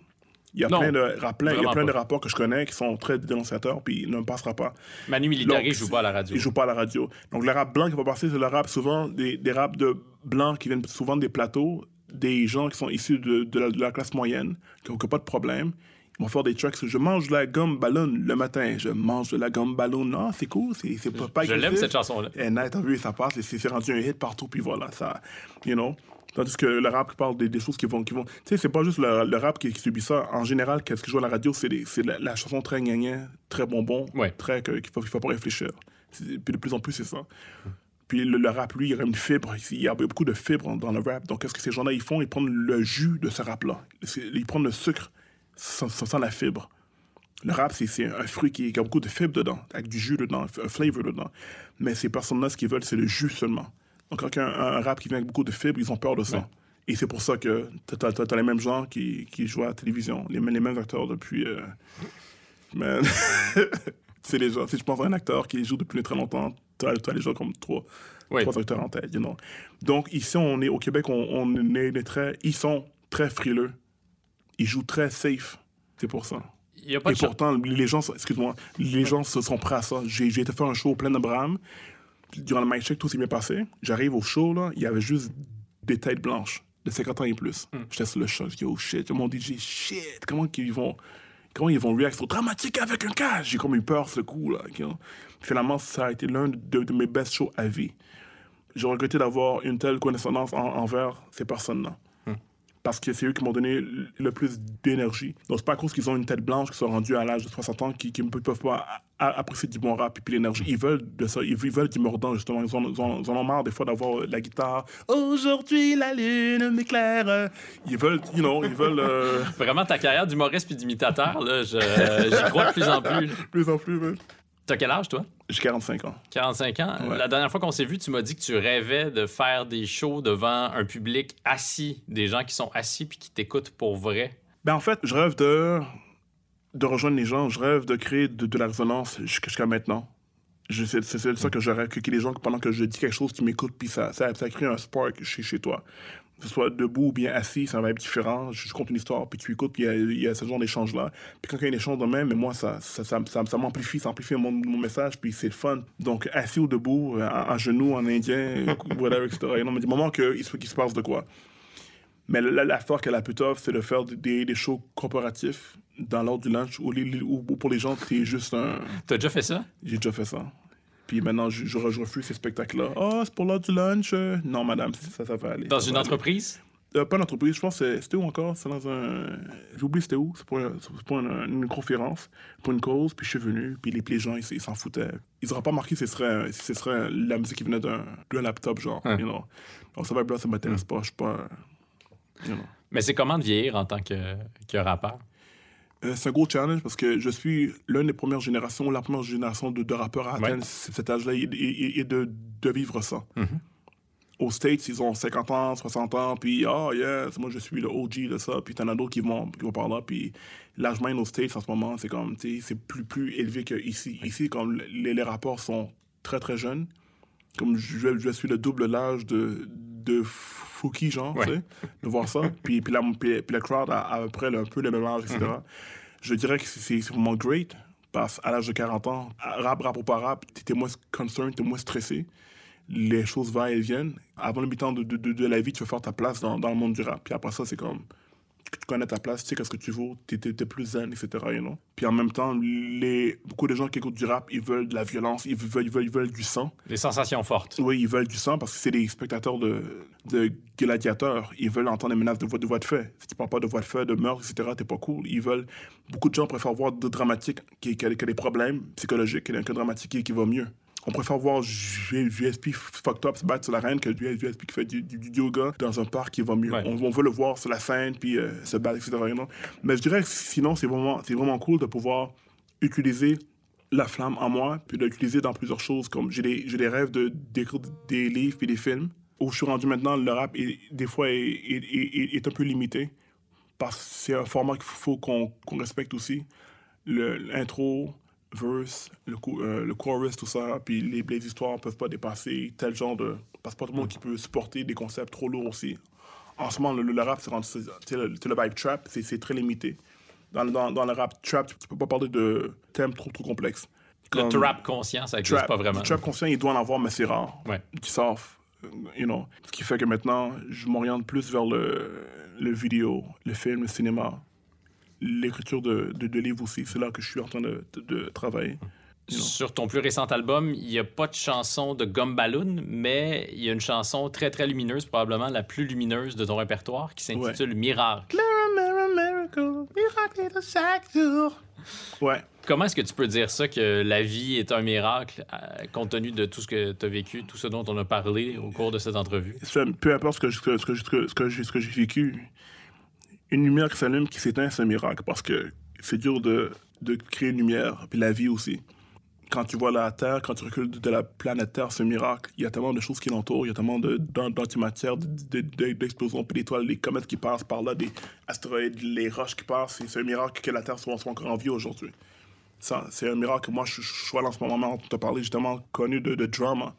Il y a Non, plein de rap blancs, il y a plein de rappeurs que je connais qui sont très dénonciateurs, puis ils ne passera pas. Manu Militari joue pas à la radio. Ils jouent pas à la radio. Donc, le rap blanc qui va passer, c'est le rap souvent, des, des raps de blancs qui viennent souvent des plateaux, des gens qui sont issus de, de la, de la classe moyenne, qui n'ont pas de problème. Vont faire des tracks. Je mange de la gomme ballon le matin. Je mange de la gomme ballon. Non, c'est cool. C'est c'est pas, pas Je l'aime, cette chanson-là. Et net, t'as vu, ça passe. et C'est c'est rendu un hit partout. Puis voilà, ça. You know. Tandis que le rap qui parle des, des choses qui vont. Qui vont tu sais, c'est pas juste le, le rap qui, qui subit ça. En général, qu'est-ce qui joue à la radio, c'est des- c'est la, la chanson très gagnant, très bonbon, Ouais. très qu'il faut, qu'il faut pas réfléchir. Puis de plus en plus, c'est ça. Puis le, le rap, lui, il y a une fibre. Il y a beaucoup de fibres dans le rap. Donc, qu'est-ce que ces gens-là, ils font? Ils prennent le jus de ce rap-là. Ils prennent le sucre sans, sans- la fibre. Le rap, c'est un fruit qui, qui a beaucoup de fibres dedans, avec du jus dedans, un flavor dedans. Mais ces personnes-là, ce qu'ils veulent, c'est le jus seulement. Donc, quand un, un rap qui vient avec beaucoup de fibres, ils ont peur de ça. Ouais. Et c'est pour ça que tu as, les mêmes gens qui, qui jouent à la télévision, les, mêmes- les mêmes acteurs depuis. euh, Man. c'est les gens. Si je pense à un acteur qui joue depuis très longtemps, tu as, les gens comme trois, trois acteurs en tête. You know. Donc, ici, on est au Québec, on, est très. Ils sont très frileux. Ils jouent très safe. C'est pour ça. Il y a pas Et de pourtant, les gens, excuse-moi, les gens se sont prêts à ça. J'ai été faire un show plein de Bram. Durant le mic check, tout s'est bien passé. J'arrive au show, là, il y avait juste des têtes blanches de 50 ans et plus. Hmm. J'étais sur le choc. Je dis, oh shit, mon DJ, shit, comment ils vont. Comment ils vont? C'est dramatique avec un cas. J'ai comme eu peur ce coup, là. you know. Finalement, ça a été l'un de, de mes best shows à vie. J'ai regretté d'avoir une telle connaissance en- envers ces personnes-là parce que c'est eux qui m'ont donné le- plus d'énergie. Donc, c'est pas à cause qu'ils ont une tête blanche, qui sont rendus à l'âge de 60 ans, qui ne peuvent pas apprécier du bon rap et puis l'énergie. Ils veulent de ça. Ils, veulent du mordant, justement. Ils en, ils en- ils en ont marre, des fois, d'avoir la guitare. Aujourd'hui, la lune m'éclaire. Ils veulent, you know, ils veulent euh, Vraiment, ta carrière d'humoriste puis d'imitateur, là, je- j'y crois de plus en plus. plus en plus. man. T'as quel âge, toi? J'ai 45 ans. 45 ans? Ouais. La dernière fois qu'on s'est vu, tu m'as dit que tu rêvais de faire des shows devant un public assis, des gens qui sont assis puis qui t'écoutent pour vrai. Ben, en fait, je rêve de, de rejoindre les gens. Je rêve de créer de, de la résonance jusqu'à maintenant. C'est ça que je rêve, que, que les gens, pendant que je dis quelque chose, qui m'écoutent, puis ça, ça, ça crée un spark chez, chez toi. Que ce soit debout ou bien assis, ça va être différent. Je, je compte une histoire, puis tu écoutes, puis il y a, il y a ce genre d'échange-là. Puis quand il y a un échange de même, mais moi, ça, ça, ça, ça, ça m'amplifie, ça amplifie mon, mon message, puis c'est fun. Donc, assis ou debout, euh, en, en genoux, en indien, whatever, etc. Non, mais du moment qu'il se, qu'il se passe de quoi. Mais la- l'affaire qu'elle a plus tough, c'est de faire des, des shows corporatifs dans l'ordre du lunch où pour les gens, c'est juste un. T'as déjà fait ça? J'ai déjà fait ça. Puis maintenant, je, je, je refuse ces spectacles-là. Ah, c'est pour l'heure du lunch. Non, madame, ça, ça va aller. Dans une entreprise? Euh, pas une entreprise, je pense que c'était où encore? C'est dans un. J'ai oublié c'était où. C'est pour, une, une conférence, pour une cause. Puis je suis venu, puis les, les gens, ils s'en foutaient. Ils n'auraient pas marqué si ce serait, si ce serait la musique qui venait d'un laptop, genre. Ouais. You know. Donc ça va être là, ça m'intéresse pas. Je suis pas. You know. Mais c'est comment de vieillir en tant que, que rappeur? Euh, c'est un gros challenge parce que je suis l'une des premières générations, la première génération de, de rappeurs à atteindre cet âge-là et, et- et de, de vivre ça. Mhm. Aux States, ils ont 50 ans, 60 ans, puis oh yes, moi je suis le OG de ça, puis t'en as d'autres qui vont, qui vont par là, puis l'âge moyen aux States en ce moment, c'est comme, c'est plus, plus élevé qu'ici. Ici, comme les, les rapports sont très très jeunes, comme je, je suis le double l'âge de, de Fouki, genre, Ouais. tu sais, de voir ça. puis, puis, la, puis, puis la crowd a à peu près un peu le même âge, etc. Je dirais que c'est- vraiment great, parce qu'à l'âge de 40 ans, rap, rap ou pas rap, t'étais moins concerned, t'es moins stressé. Les choses vont et viennent. Avant le mi-temps de, de, de, de la vie, tu vas faire ta place dans, dans le monde du rap. Puis après ça, c'est comme tu connais ta place, tu sais qu'est-ce que tu vaux, t'es, t'es plus zen, etc. You know? Puis en même temps, les, beaucoup de gens qui écoutent du rap, ils veulent de la violence, ils veulent, ils veulent, ils veulent du sang. Des sensations fortes. Oui, ils veulent du sang parce que c'est des spectateurs de, de gladiateurs. Ils veulent entendre des menaces de voix de, voix de fait. Si tu parles pas de voix de fait, de meurtre, etc., t'es pas cool. Ils veulent... Beaucoup de gens préfèrent voir de dramatique qui, qui, a, qui a des problèmes psychologiques que, que dramatique qui, qui va mieux. On préfère voir USP fucked up se battre sur l'arène que USP qui fait du, du, du, yoga dans un parc qui va mieux. Ouais. On, on, veut le voir sur la scène puis euh, se battre, etc. Mais je dirais que sinon, c'est vraiment, c'est vraiment cool de pouvoir utiliser la flamme en moi, puis l'utiliser dans plusieurs choses. Comme j'ai des, j'ai des rêves de d'écrire des livres puis des films. Où je suis rendu maintenant, le rap, est, des fois, est, est, est, est un peu limité. Parce que c'est un format qu'il faut qu'on qu'on respecte aussi. Le- L'intro, verse, le, co- euh, le chorus, tout ça, puis les, les histoires ne peuvent pas dépasser tel genre de... Parce que pas tout le monde qui peut supporter des concepts trop lourds aussi. En ce moment, le, le rap, c'est rendu... Le, le vibe trap, c'est très limité. Dans, le- dans, dans le rap trap, tu peux pas parler de thèmes trop, trop complexes. Le trap conscient, ça n'existe trap, pas vraiment. Du trap conscient, il doit en avoir, mais c'est rare. Ouais. Qui euh, you know. Ce qui fait que maintenant, je m'oriente plus vers le, le vidéo, le film, le cinéma, l'écriture de, de, de livres aussi. C'est là que je suis en train de, de, travailler. you know. Sur ton plus récent album, il n'y a pas de chanson de Gumballoon, mais il y a une chanson très très lumineuse, probablement la plus lumineuse de ton répertoire, qui s'intitule Miracle. Mirror, miracle, miracle de chaque jour. Ouais. Comment est-ce que tu peux dire ça, que la vie est un miracle, euh, compte tenu de tout ce que tu as vécu, tout ce dont on a parlé au cours de cette entrevue? Peu importe ce que, ce que, ce que, ce que j'ai vécu, une lumière qui s'allume, qui s'éteint, c'est un miracle parce que c'est dur de, de créer une lumière, puis la vie aussi. Quand tu vois la Terre, quand tu recules de la planète Terre, c'est un miracle. Il y a tellement de choses qui l'entourent, il y a tellement d'antimatière, de- de- de- d'explosions, puis d'étoiles, les comètes qui passent par là, des astéroïdes, les roches qui passent. C'est un miracle que la Terre soit, encore en vie aujourd'hui. C'est un miracle moi, je, suis là en ce moment, on t'a parlé, j'ai tellement connu de, de drama.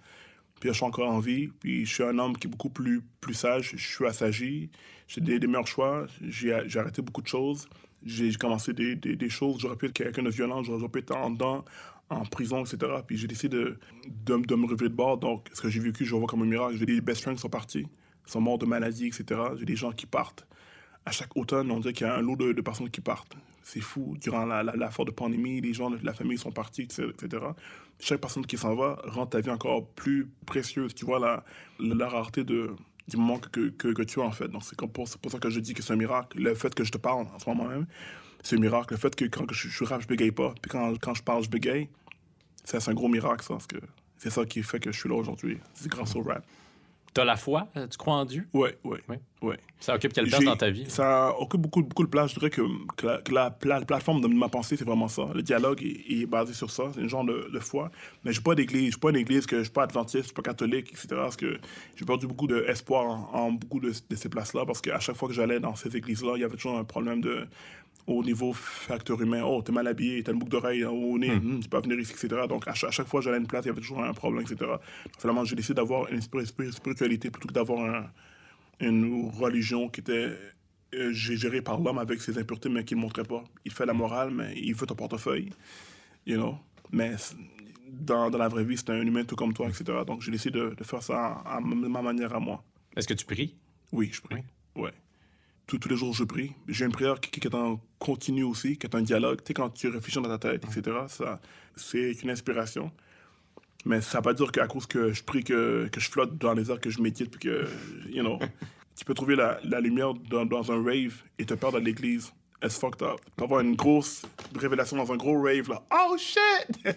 Puis je suis encore en vie. Puis je suis un homme qui est beaucoup plus, plus sage. Je suis assagi. J'ai des, meilleurs choix. J'ai arrêté beaucoup de choses. J'ai commencé des, des, choses. J'aurais pu être quelqu'un de violent. J'aurais pu être en dedans, en prison, etc. Puis j'ai décidé de, de, de me revirer de bord. Donc, ce que j'ai vécu, je le vois comme un miracle. J'ai des best friends qui sont partis. Sont morts de maladie, etc. J'ai des gens qui partent. À chaque automne, on dirait qu'il y a un lot de, personnes qui partent. C'est fou. Durant la, la, la forte pandémie, les gens de la famille sont partis, etc. Chaque personne qui s'en va rend ta vie encore plus précieuse. Tu vois la, la rareté de, du moment que, que, que tu as, en fait. Donc, c'est pour, pour ça que je dis que c'est un miracle. Le fait que je te parle en ce moment même, c'est un miracle. Le fait que quand je, je rappe, je bégaye pas. Puis quand, quand je parle, je bégaye. C'est un gros miracle. Parce que c'est ça qui fait que je suis là aujourd'hui. C'est grâce au rap. T'as la foi? Euh, Tu crois en Dieu? Ouais, ouais, Ouais. ouais. Ça occupe quelle place dans ta vie? Ça occupe beaucoup, beaucoup de place. Je dirais que, que la, que la pla- plateforme de ma pensée, c'est vraiment ça. Le dialogue est, est basé sur ça. C'est un genre de, de foi. Mais je suis pas d'église. Je suis pas une église que je suis pas adventiste, je suis pas catholique, etc. Parce que j'ai perdu beaucoup d'espoir en, en beaucoup de, de ces places-là. Parce qu'à chaque fois que j'allais dans ces églises-là, il y avait toujours un problème de au niveau facteur humain, oh, t'es mal habillé, t'as une boucle d'oreille au nez, hum, tu peux venir ici, etc. Donc, à chaque, à chaque fois que j'allais à une place, il y avait toujours un problème, etc. Donc, finalement, j'ai décidé d'avoir une spiri- spiri- spiritualité plutôt que d'avoir un, une religion qui était euh, gé- gérée par l'homme avec ses impuretés, mais qui ne montrait pas. Il fait la morale, mais il veut ton portefeuille, you know. Mais dans, dans la vraie vie, c'est un humain tout comme toi, etc. Donc, j'ai décidé de, de faire ça à, à ma ma manière à moi. Est-ce que tu pries? Oui, je prie. Ouais. Tous, les jours, je prie. J'ai une prière qui, est en continu aussi, qui est un dialogue. Tu sais, quand tu réfléchis dans ta tête, etc., ça, c'est une inspiration. Mais ça ne veut pas dire qu'à cause que je prie, que, que je flotte dans les airs, que je médite, puis que, you know, tu peux trouver la, la lumière dans, un rave et te perdre à l'église. It's fucked up. Tu peux avoir une grosse révélation dans un gros rave, là. Oh shit!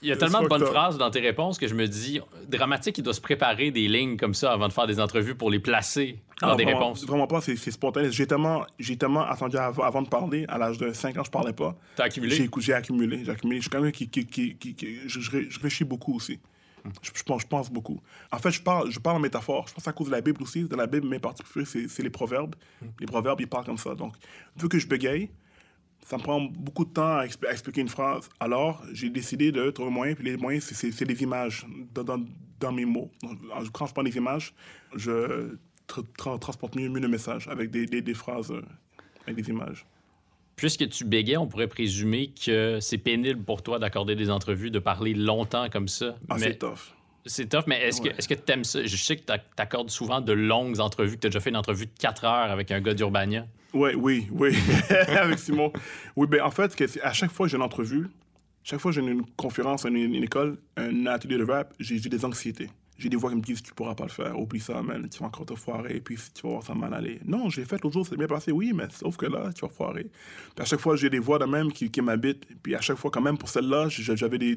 Il y a tellement de bonnes phrases dans tes réponses que je me dis, dramatique, il doit se préparer des lignes comme ça avant de faire des entrevues pour les placer dans Ah, des vraiment, réponses. Vraiment pas, c'est spontané. J'ai tellement, tellement attendu avant, avant de parler. À l'âge de 5 ans, je parlais pas. T'as accumulé? J'ai accumulé. J'ai accumulé. Je suis quelqu'un qui, qui, qui, qui- qui- je, je ré- je réfléchis beaucoup aussi. Je, je pense, je pense beaucoup. En fait, je parle, je parle en métaphore. Je pense à cause de la Bible aussi. Dans la Bible, mes c'est c'est les proverbes. Les proverbes, ils parlent comme ça. Donc, vu que je bégaye, ça me prend beaucoup de temps à, expl- à expliquer une phrase. Alors, j'ai décidé de trouver un moyen. Puis les moyens, c'est- des images dans, dans, dans mes mots. Quand je prends des images, je tra- tra- transporte mieux, mieux le message avec des, des, des phrases, euh, avec des images. Puisque tu bégais, on pourrait présumer que c'est pénible pour toi d'accorder des entrevues, de parler longtemps comme ça. Ah, mais c'est tough. c'est tough, mais est-ce Ouais. que tu aimes ça? Je sais que tu accordes souvent de longues entrevues, que tu as déjà fait une entrevue de 4 heures avec un gars d'Urbania. Ouais, oui, oui, avec Simon. Oui, ben en fait, à chaque fois que j'ai une entrevue, chaque fois que j'ai une conférence, une, école, un atelier de rap, j'ai des anxiétés. J'ai des voix qui me disent tu pourras pas le faire, oublie ça, man, tu vas encore te foirer, puis tu vas voir ça mal aller. Non, j'ai fait l'autre jour, c'est bien passé, oui, mais sauf que là, tu vas foirer. À chaque fois, j'ai des voix de même qui, qui m'habitent, puis à chaque fois, quand même, pour celle-là, j'avais des.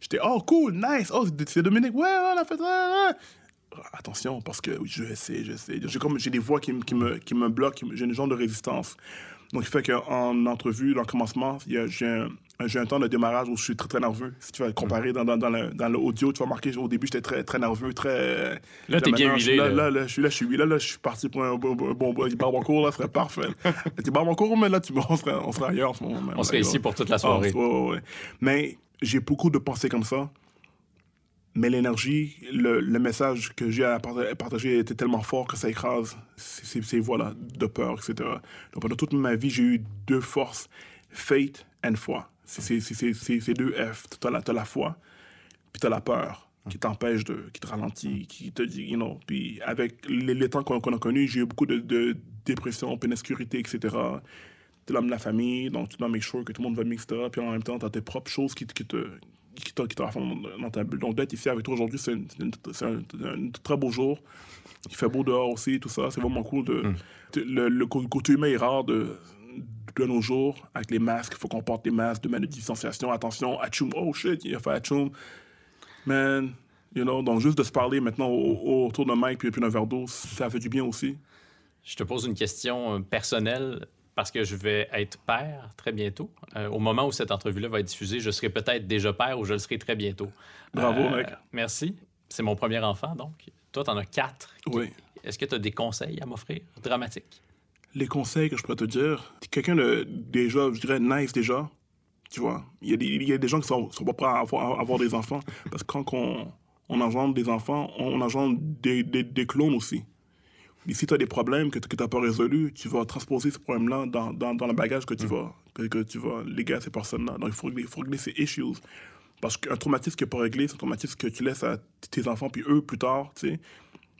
J'étais, oh, cool, nice, oh, c'est Dominique, ouais, on a fait ça. Attention, parce que je sais, je sais. J'ai comme j'ai des voix qui, me- qui me, qui me bloquent, j'ai une genre de résistance. Donc, il fait qu'en entrevue, dans le commencement, il y a- j'ai un, j'ai un temps de démarrage où je suis très, très nerveux. Si tu vas comparer dans, dans, dans, le- dans l'audio, tu vas marquer au début, j'étais très, très nerveux, très. Là, t'es bien huilé, Là, là. je suis là, je suis là, là, je suis parti pour un bon, bon, bon, là, ce serait parfait. Tu barbancourt, mais là, tu, on, serait, on serait ailleurs en ce moment. même. On serait ici pour toute la Ah, soirée. ouais, ouais, ouais. Mais j'ai beaucoup de pensées comme ça. Mais l'énergie, le, message que j'ai à parta- partager était tellement fort que ça écrase ces, ces- ces voix-là de peur, etc. Donc pendant toute ma vie, j'ai eu deux forces, faith and foi. C'est c'est deux F. Tu as, t'as la foi, puis tu as la peur qui t'empêche de, qui te ralentit, qui te dit, you know. Puis avec les, les temps qu'on a connus, j'ai eu beaucoup de, dépression, puis d'insécurité, etc. Tu l'homme de la famille, donc tu dois make sure que tout le monde va bien, etc. Puis en même temps, tu as tes propres choses qui te qui qui rassemblent dans dans ta bulle. Donc d'être ici avec toi aujourd'hui, c'est une- c'est une- c'est un, un très beau jour. Il fait beau dehors aussi, tout ça. C'est vraiment cool. De, de- le, le cô- côté humain est rare de, de nos jours, avec les masques. Il faut qu'on porte des masques, de mettre de distanciation. Attention, atchoum, oh shit, il a fait atchoum. Man, you know, donc juste de se parler maintenant au- au- autour d'un mic puis, puis d'un verre d'eau, ça fait du bien aussi. Je te pose une question euh, personnelle parce que je vais être père très bientôt. Euh, au moment où cette entrevue-là va être diffusée, je serai peut-être déjà père ou je le serai très bientôt. Bravo, Euh, mec. Merci. C'est mon premier enfant, donc. Toi, t'en as quatre. Oui. Est-ce que tu as des conseils à m'offrir? Dramatiques? les conseils que je pourrais te dire, quelqu'un de déjà, je dirais, nice déjà. Tu vois, il y, a des- il y a des gens qui sont, sont pas prêts à avoir, à avoir des enfants. Parce que quand on, on engendre des enfants, on, engendre des, des, des clones aussi. Et si tu as des problèmes que tu n'as pas résolus, tu vas transposer ces problèmes-là dans, dans, dans le bagage que tu, vas, que, que tu vas léguer à ces personnes-là. Donc, il faut régler, il faut régler ces issues. Parce qu'un traumatisme qui n'est pas réglé, c'est un traumatisme que tu laisses à tes enfants, puis eux, plus tard, tu sais.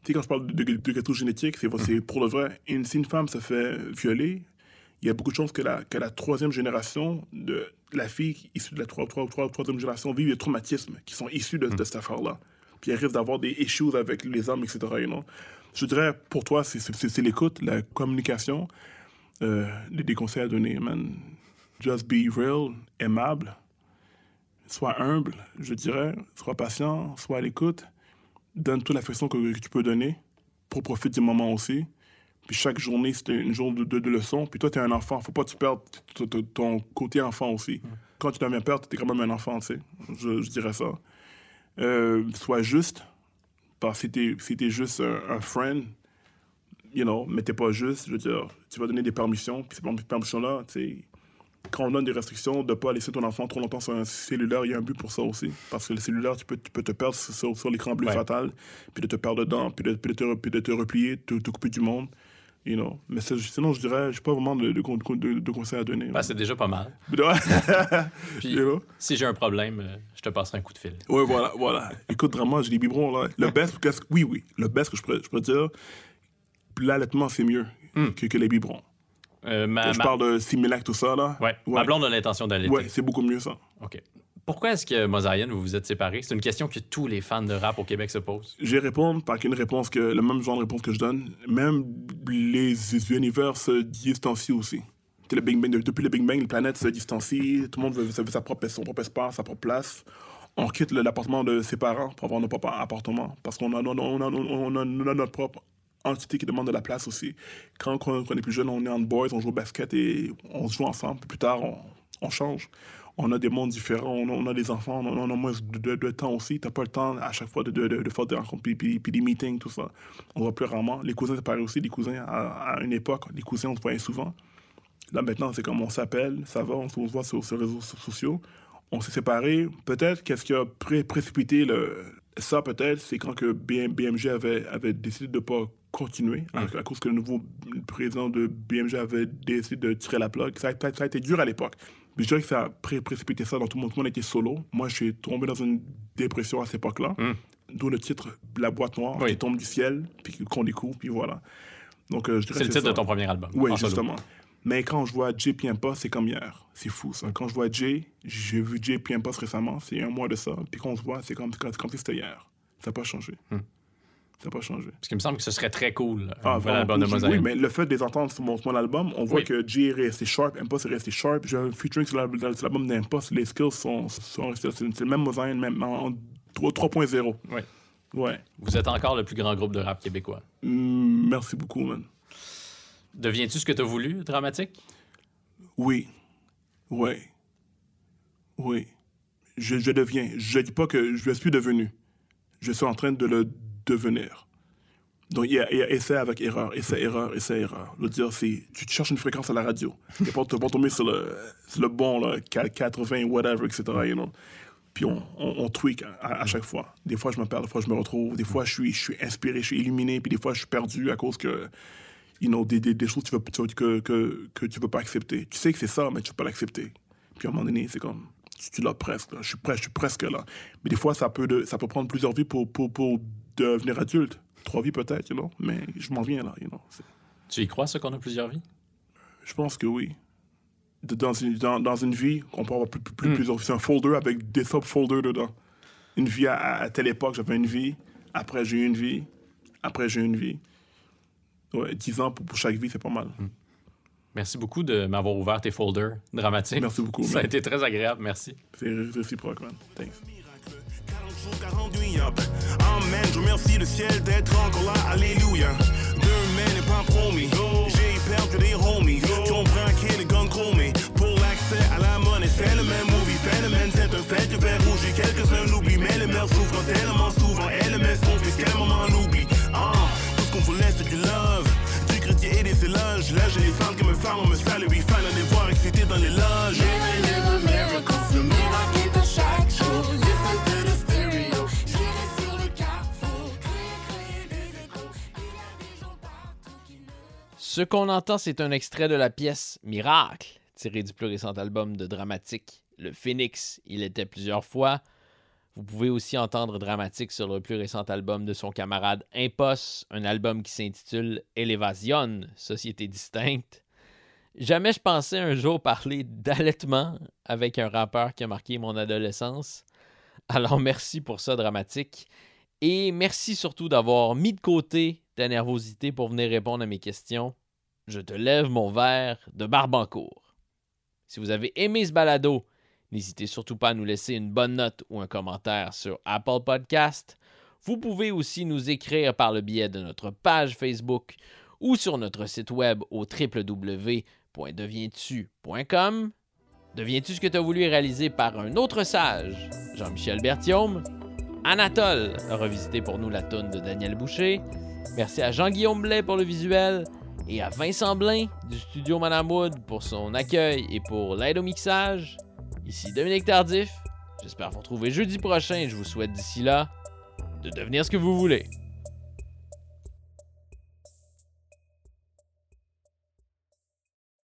Tu sais, quand je parle de, de, de gâteau génétique, c'est c'est pour le vrai. Une, si une femme se fait violer, il y a beaucoup de chances que la, que la troisième génération de la fille issue de la troi- troi- troi- troisième génération vive des traumatismes qui sont issus de, de cette affaire-là. Puis elle risque d'avoir des issues avec les hommes, etc. you know. Je dirais, pour toi, c'est- l'écoute, la communication, euh, des, conseils à donner, man. Just be real, aimable, sois humble, je dirais, sois patient, sois à l'écoute, donne toute l'affection que, que tu peux donner pour profiter du moment aussi. Puis chaque journée, c'est une journée de, de, de leçons. Puis toi, tu es un enfant. Faut pas que tu perdes ton côté enfant aussi. Quand tu deviens père, tu es quand même un enfant, tu sais. Je, je dirais ça. Euh, sois juste. Parce que si si t'es juste un, un friend, you know, mais t'es pas juste, je veux dire, tu vas donner des permissions. Puis ces perm- permissions-là, tu sais, quand on donne des restrictions de ne pas laisser ton enfant trop longtemps sur un cellulaire, il y a un but pour ça aussi. Parce que le cellulaire, tu peux, tu peux te perdre sur, sur- sur l'écran bleu Ouais. fatal, puis de te perdre dedans, puis de, puis de, te, puis de te replier, te, te couper du monde. You know. Mais sinon, je dirais, je n'ai pas vraiment de, de, con- de- de conseils à donner. Ben, c'est déjà pas mal. ouais, Puis, You know? si j'ai un problème, euh, je te passerai un coup de fil. Ouais, voilà, voilà. Écoute, vraiment, j'ai des biberons, là. Le best, qu'est-ce- oui, oui, le best que je pourrais, je pourrais dire, l'allaitement, c'est mieux que, que les biberons. Euh, ma, je ma- parle de Similac, tout ça, là. Ouais. Ma blonde a l'intention d'allaiter. Ouais, c'est beaucoup mieux, ça. OK. Pourquoi est-ce que Mosaïen, vous vous êtes séparés? C'est une question que tous les fans de rap au Québec se posent. Je vais répondre par réponse que, le même genre de réponse que je donne. Même les univers se distancient aussi. Depuis le Big Bang, les planètes se distancient, tout le monde veut, sa propre, son propre espace, sa propre place. On quitte l'appartement de ses parents pour avoir notre propre appartement parce qu'on a, notre propre entité qui demande de la place aussi. Quand, on est plus jeune, on est en boys, on joue au basket et on se joue ensemble. Plus tard, on change. On a des mondes différents, on a, on a des enfants, on a, on a moins de, de- de temps aussi. T'as pas le temps à chaque fois de, faire des rencontres, puis, puis- puis des meetings, tout ça. On voit plus rarement. Les cousins, c'est pareil aussi. Les cousins, à, à une époque, les cousins, on se voyait souvent. Là, maintenant, c'est comme on s'appelle, ça va, on se voit sur, sur les réseaux so- sociaux. On s'est séparés. Peut-être qu'est-ce qui a pré- précipité le... ça, peut-être, c'est quand que BM BMG avait, avait décidé de ne pas continuer, à, à cause que le nouveau président de BMG avait décidé de tirer la. Ça a, ça a été dur à l'époque. Mais je dirais que ça a pré- précipité ça dans tout le monde. Tout le monde était solo. Moi, je suis tombé dans une dépression à cette époque-là. d'où le titre La boîte noire, Oui. qui tombe du ciel, puis qu'on découvre, puis voilà. Donc, euh, je dirais C'est le titre de ton premier album. Oui, solo. justement. Mais quand je vois Jay Piempa, c'est comme hier. C'est fou, ça. Quand je vois Jay, j'ai vu Jay Piempa récemment, c'est un mois de ça. Puis quand on se voit, c'est comme, comme, comme si c'était hier. Ça n'a pas changé. Hmm. Ça n'a pas changé. Parce qu'il me semble que ce serait très cool, un Ah, nouvel vraiment album de. Oui, mais le fait de les entendre sur mon, album, on voit Oui. que Jay est resté sharp, Impost est resté sharp. J'ai un featuring sur l'al- sur l'album d'Impost, les skills sont, sont restés. C'est le même Mosaïque, même en, en 3 3.0. Oui. Ouais. Vous êtes encore le plus grand groupe de rap québécois. Mm, merci beaucoup, man. Deviens-tu ce que tu as voulu, dramatique? Oui. Oui. Oui. Je, je deviens. Je dis pas que je le suis devenu. Je suis en train de le devenir. Donc, il y a, il essai avec erreur, essai, erreur, essai, erreur. Le dire, c'est, tu cherches une fréquence à la radio. Tu pas, pas tombé sur le, sur le bon, là, 80, whatever, etc.. Puis on, on, tweak à, chaque fois. Des fois, je me perds, des fois, je me retrouve. Des fois, je suis, inspiré, je suis illuminé. Puis des fois, je suis perdu à cause que, you know, des, choses que tu veux, veux pas accepter. Tu sais que c'est ça, mais tu veux pas l'accepter. Puis à un moment donné, c'est comme, tu, l'as presque. Je suis presque, là. Mais des fois, ça peut, prendre plusieurs vies pour devenir adulte. Trois vies peut-être, you know. Mais je m'en viens là, you know. Tu y crois, ça, qu'on a plusieurs vies? Je pense que oui. Dans une, dans, dans une vie, on peut avoir plus, plus- Hmm. plusieurs. C'est un folder avec des sub-folders dedans. Une vie à, à telle époque, j'avais une vie. Après, j'ai eu une vie. Après, j'ai eu une vie. Ouais, 10 ans pour, pour chaque vie, c'est pas mal. Hmm. Merci beaucoup de m'avoir ouvert tes folders dramatiques. Merci beaucoup, Ça a été très agréable, merci. C'est réciproque, man. Thanks. 40 jours, 40 nuits, yup. Amen, je remercie le ciel d'être encore là, alléluia. Demain n'est pas promis. J'ai perdu des homies qui ont braqué les guns chromés. Pour l'accès à la monnaie, c'est le même movie. Phénomène, c'est un fait du verre rouge. Et quelques-uns l'oublient, mais les mères souffrent tellement souvent. Et les mères sont plus qu'un moment on oublie. Ah, tout ce qu'on voulait, c'est du love. Et des éloges. Là, j'ai les fans que me flamment, me salue. Oui, fan les voir excités dans les loges. Ce qu'on entend, c'est un extrait de la pièce Miracle, tiré du plus récent album de Dramatique, Le Phoenix. Il était plusieurs fois. Vous pouvez aussi entendre Dramatique sur le plus récent album de son camarade Impos, un album qui s'intitule Elevasion, Société distincte. Jamais je pensais un jour parler d'allaitement avec un rappeur qui a marqué mon adolescence. Alors merci pour ça, Dramatique. Et merci surtout d'avoir mis de côté ta nervosité pour venir répondre à mes questions. Je te lève mon verre de Barbancourt. Si vous avez aimé ce balado, n'hésitez surtout pas à nous laisser une bonne note ou un commentaire sur Apple Podcast. Vous pouvez aussi nous écrire par le biais de notre page Facebook ou sur notre site web au www.devientu.com. Deviens-tu ce que tu as voulu est réalisé par un autre sage, Jean-Michel Berthiaume. Anatole a revisité pour nous la toune de Daniel Boucher. Merci à Jean-Guillaume Blais pour le visuel et à Vincent Blain du studio Madame Wood pour son accueil et pour l'aide au mixage. Ici Dominique Tardif. J'espère vous retrouver jeudi prochain et je vous souhaite d'ici là de devenir ce que vous voulez.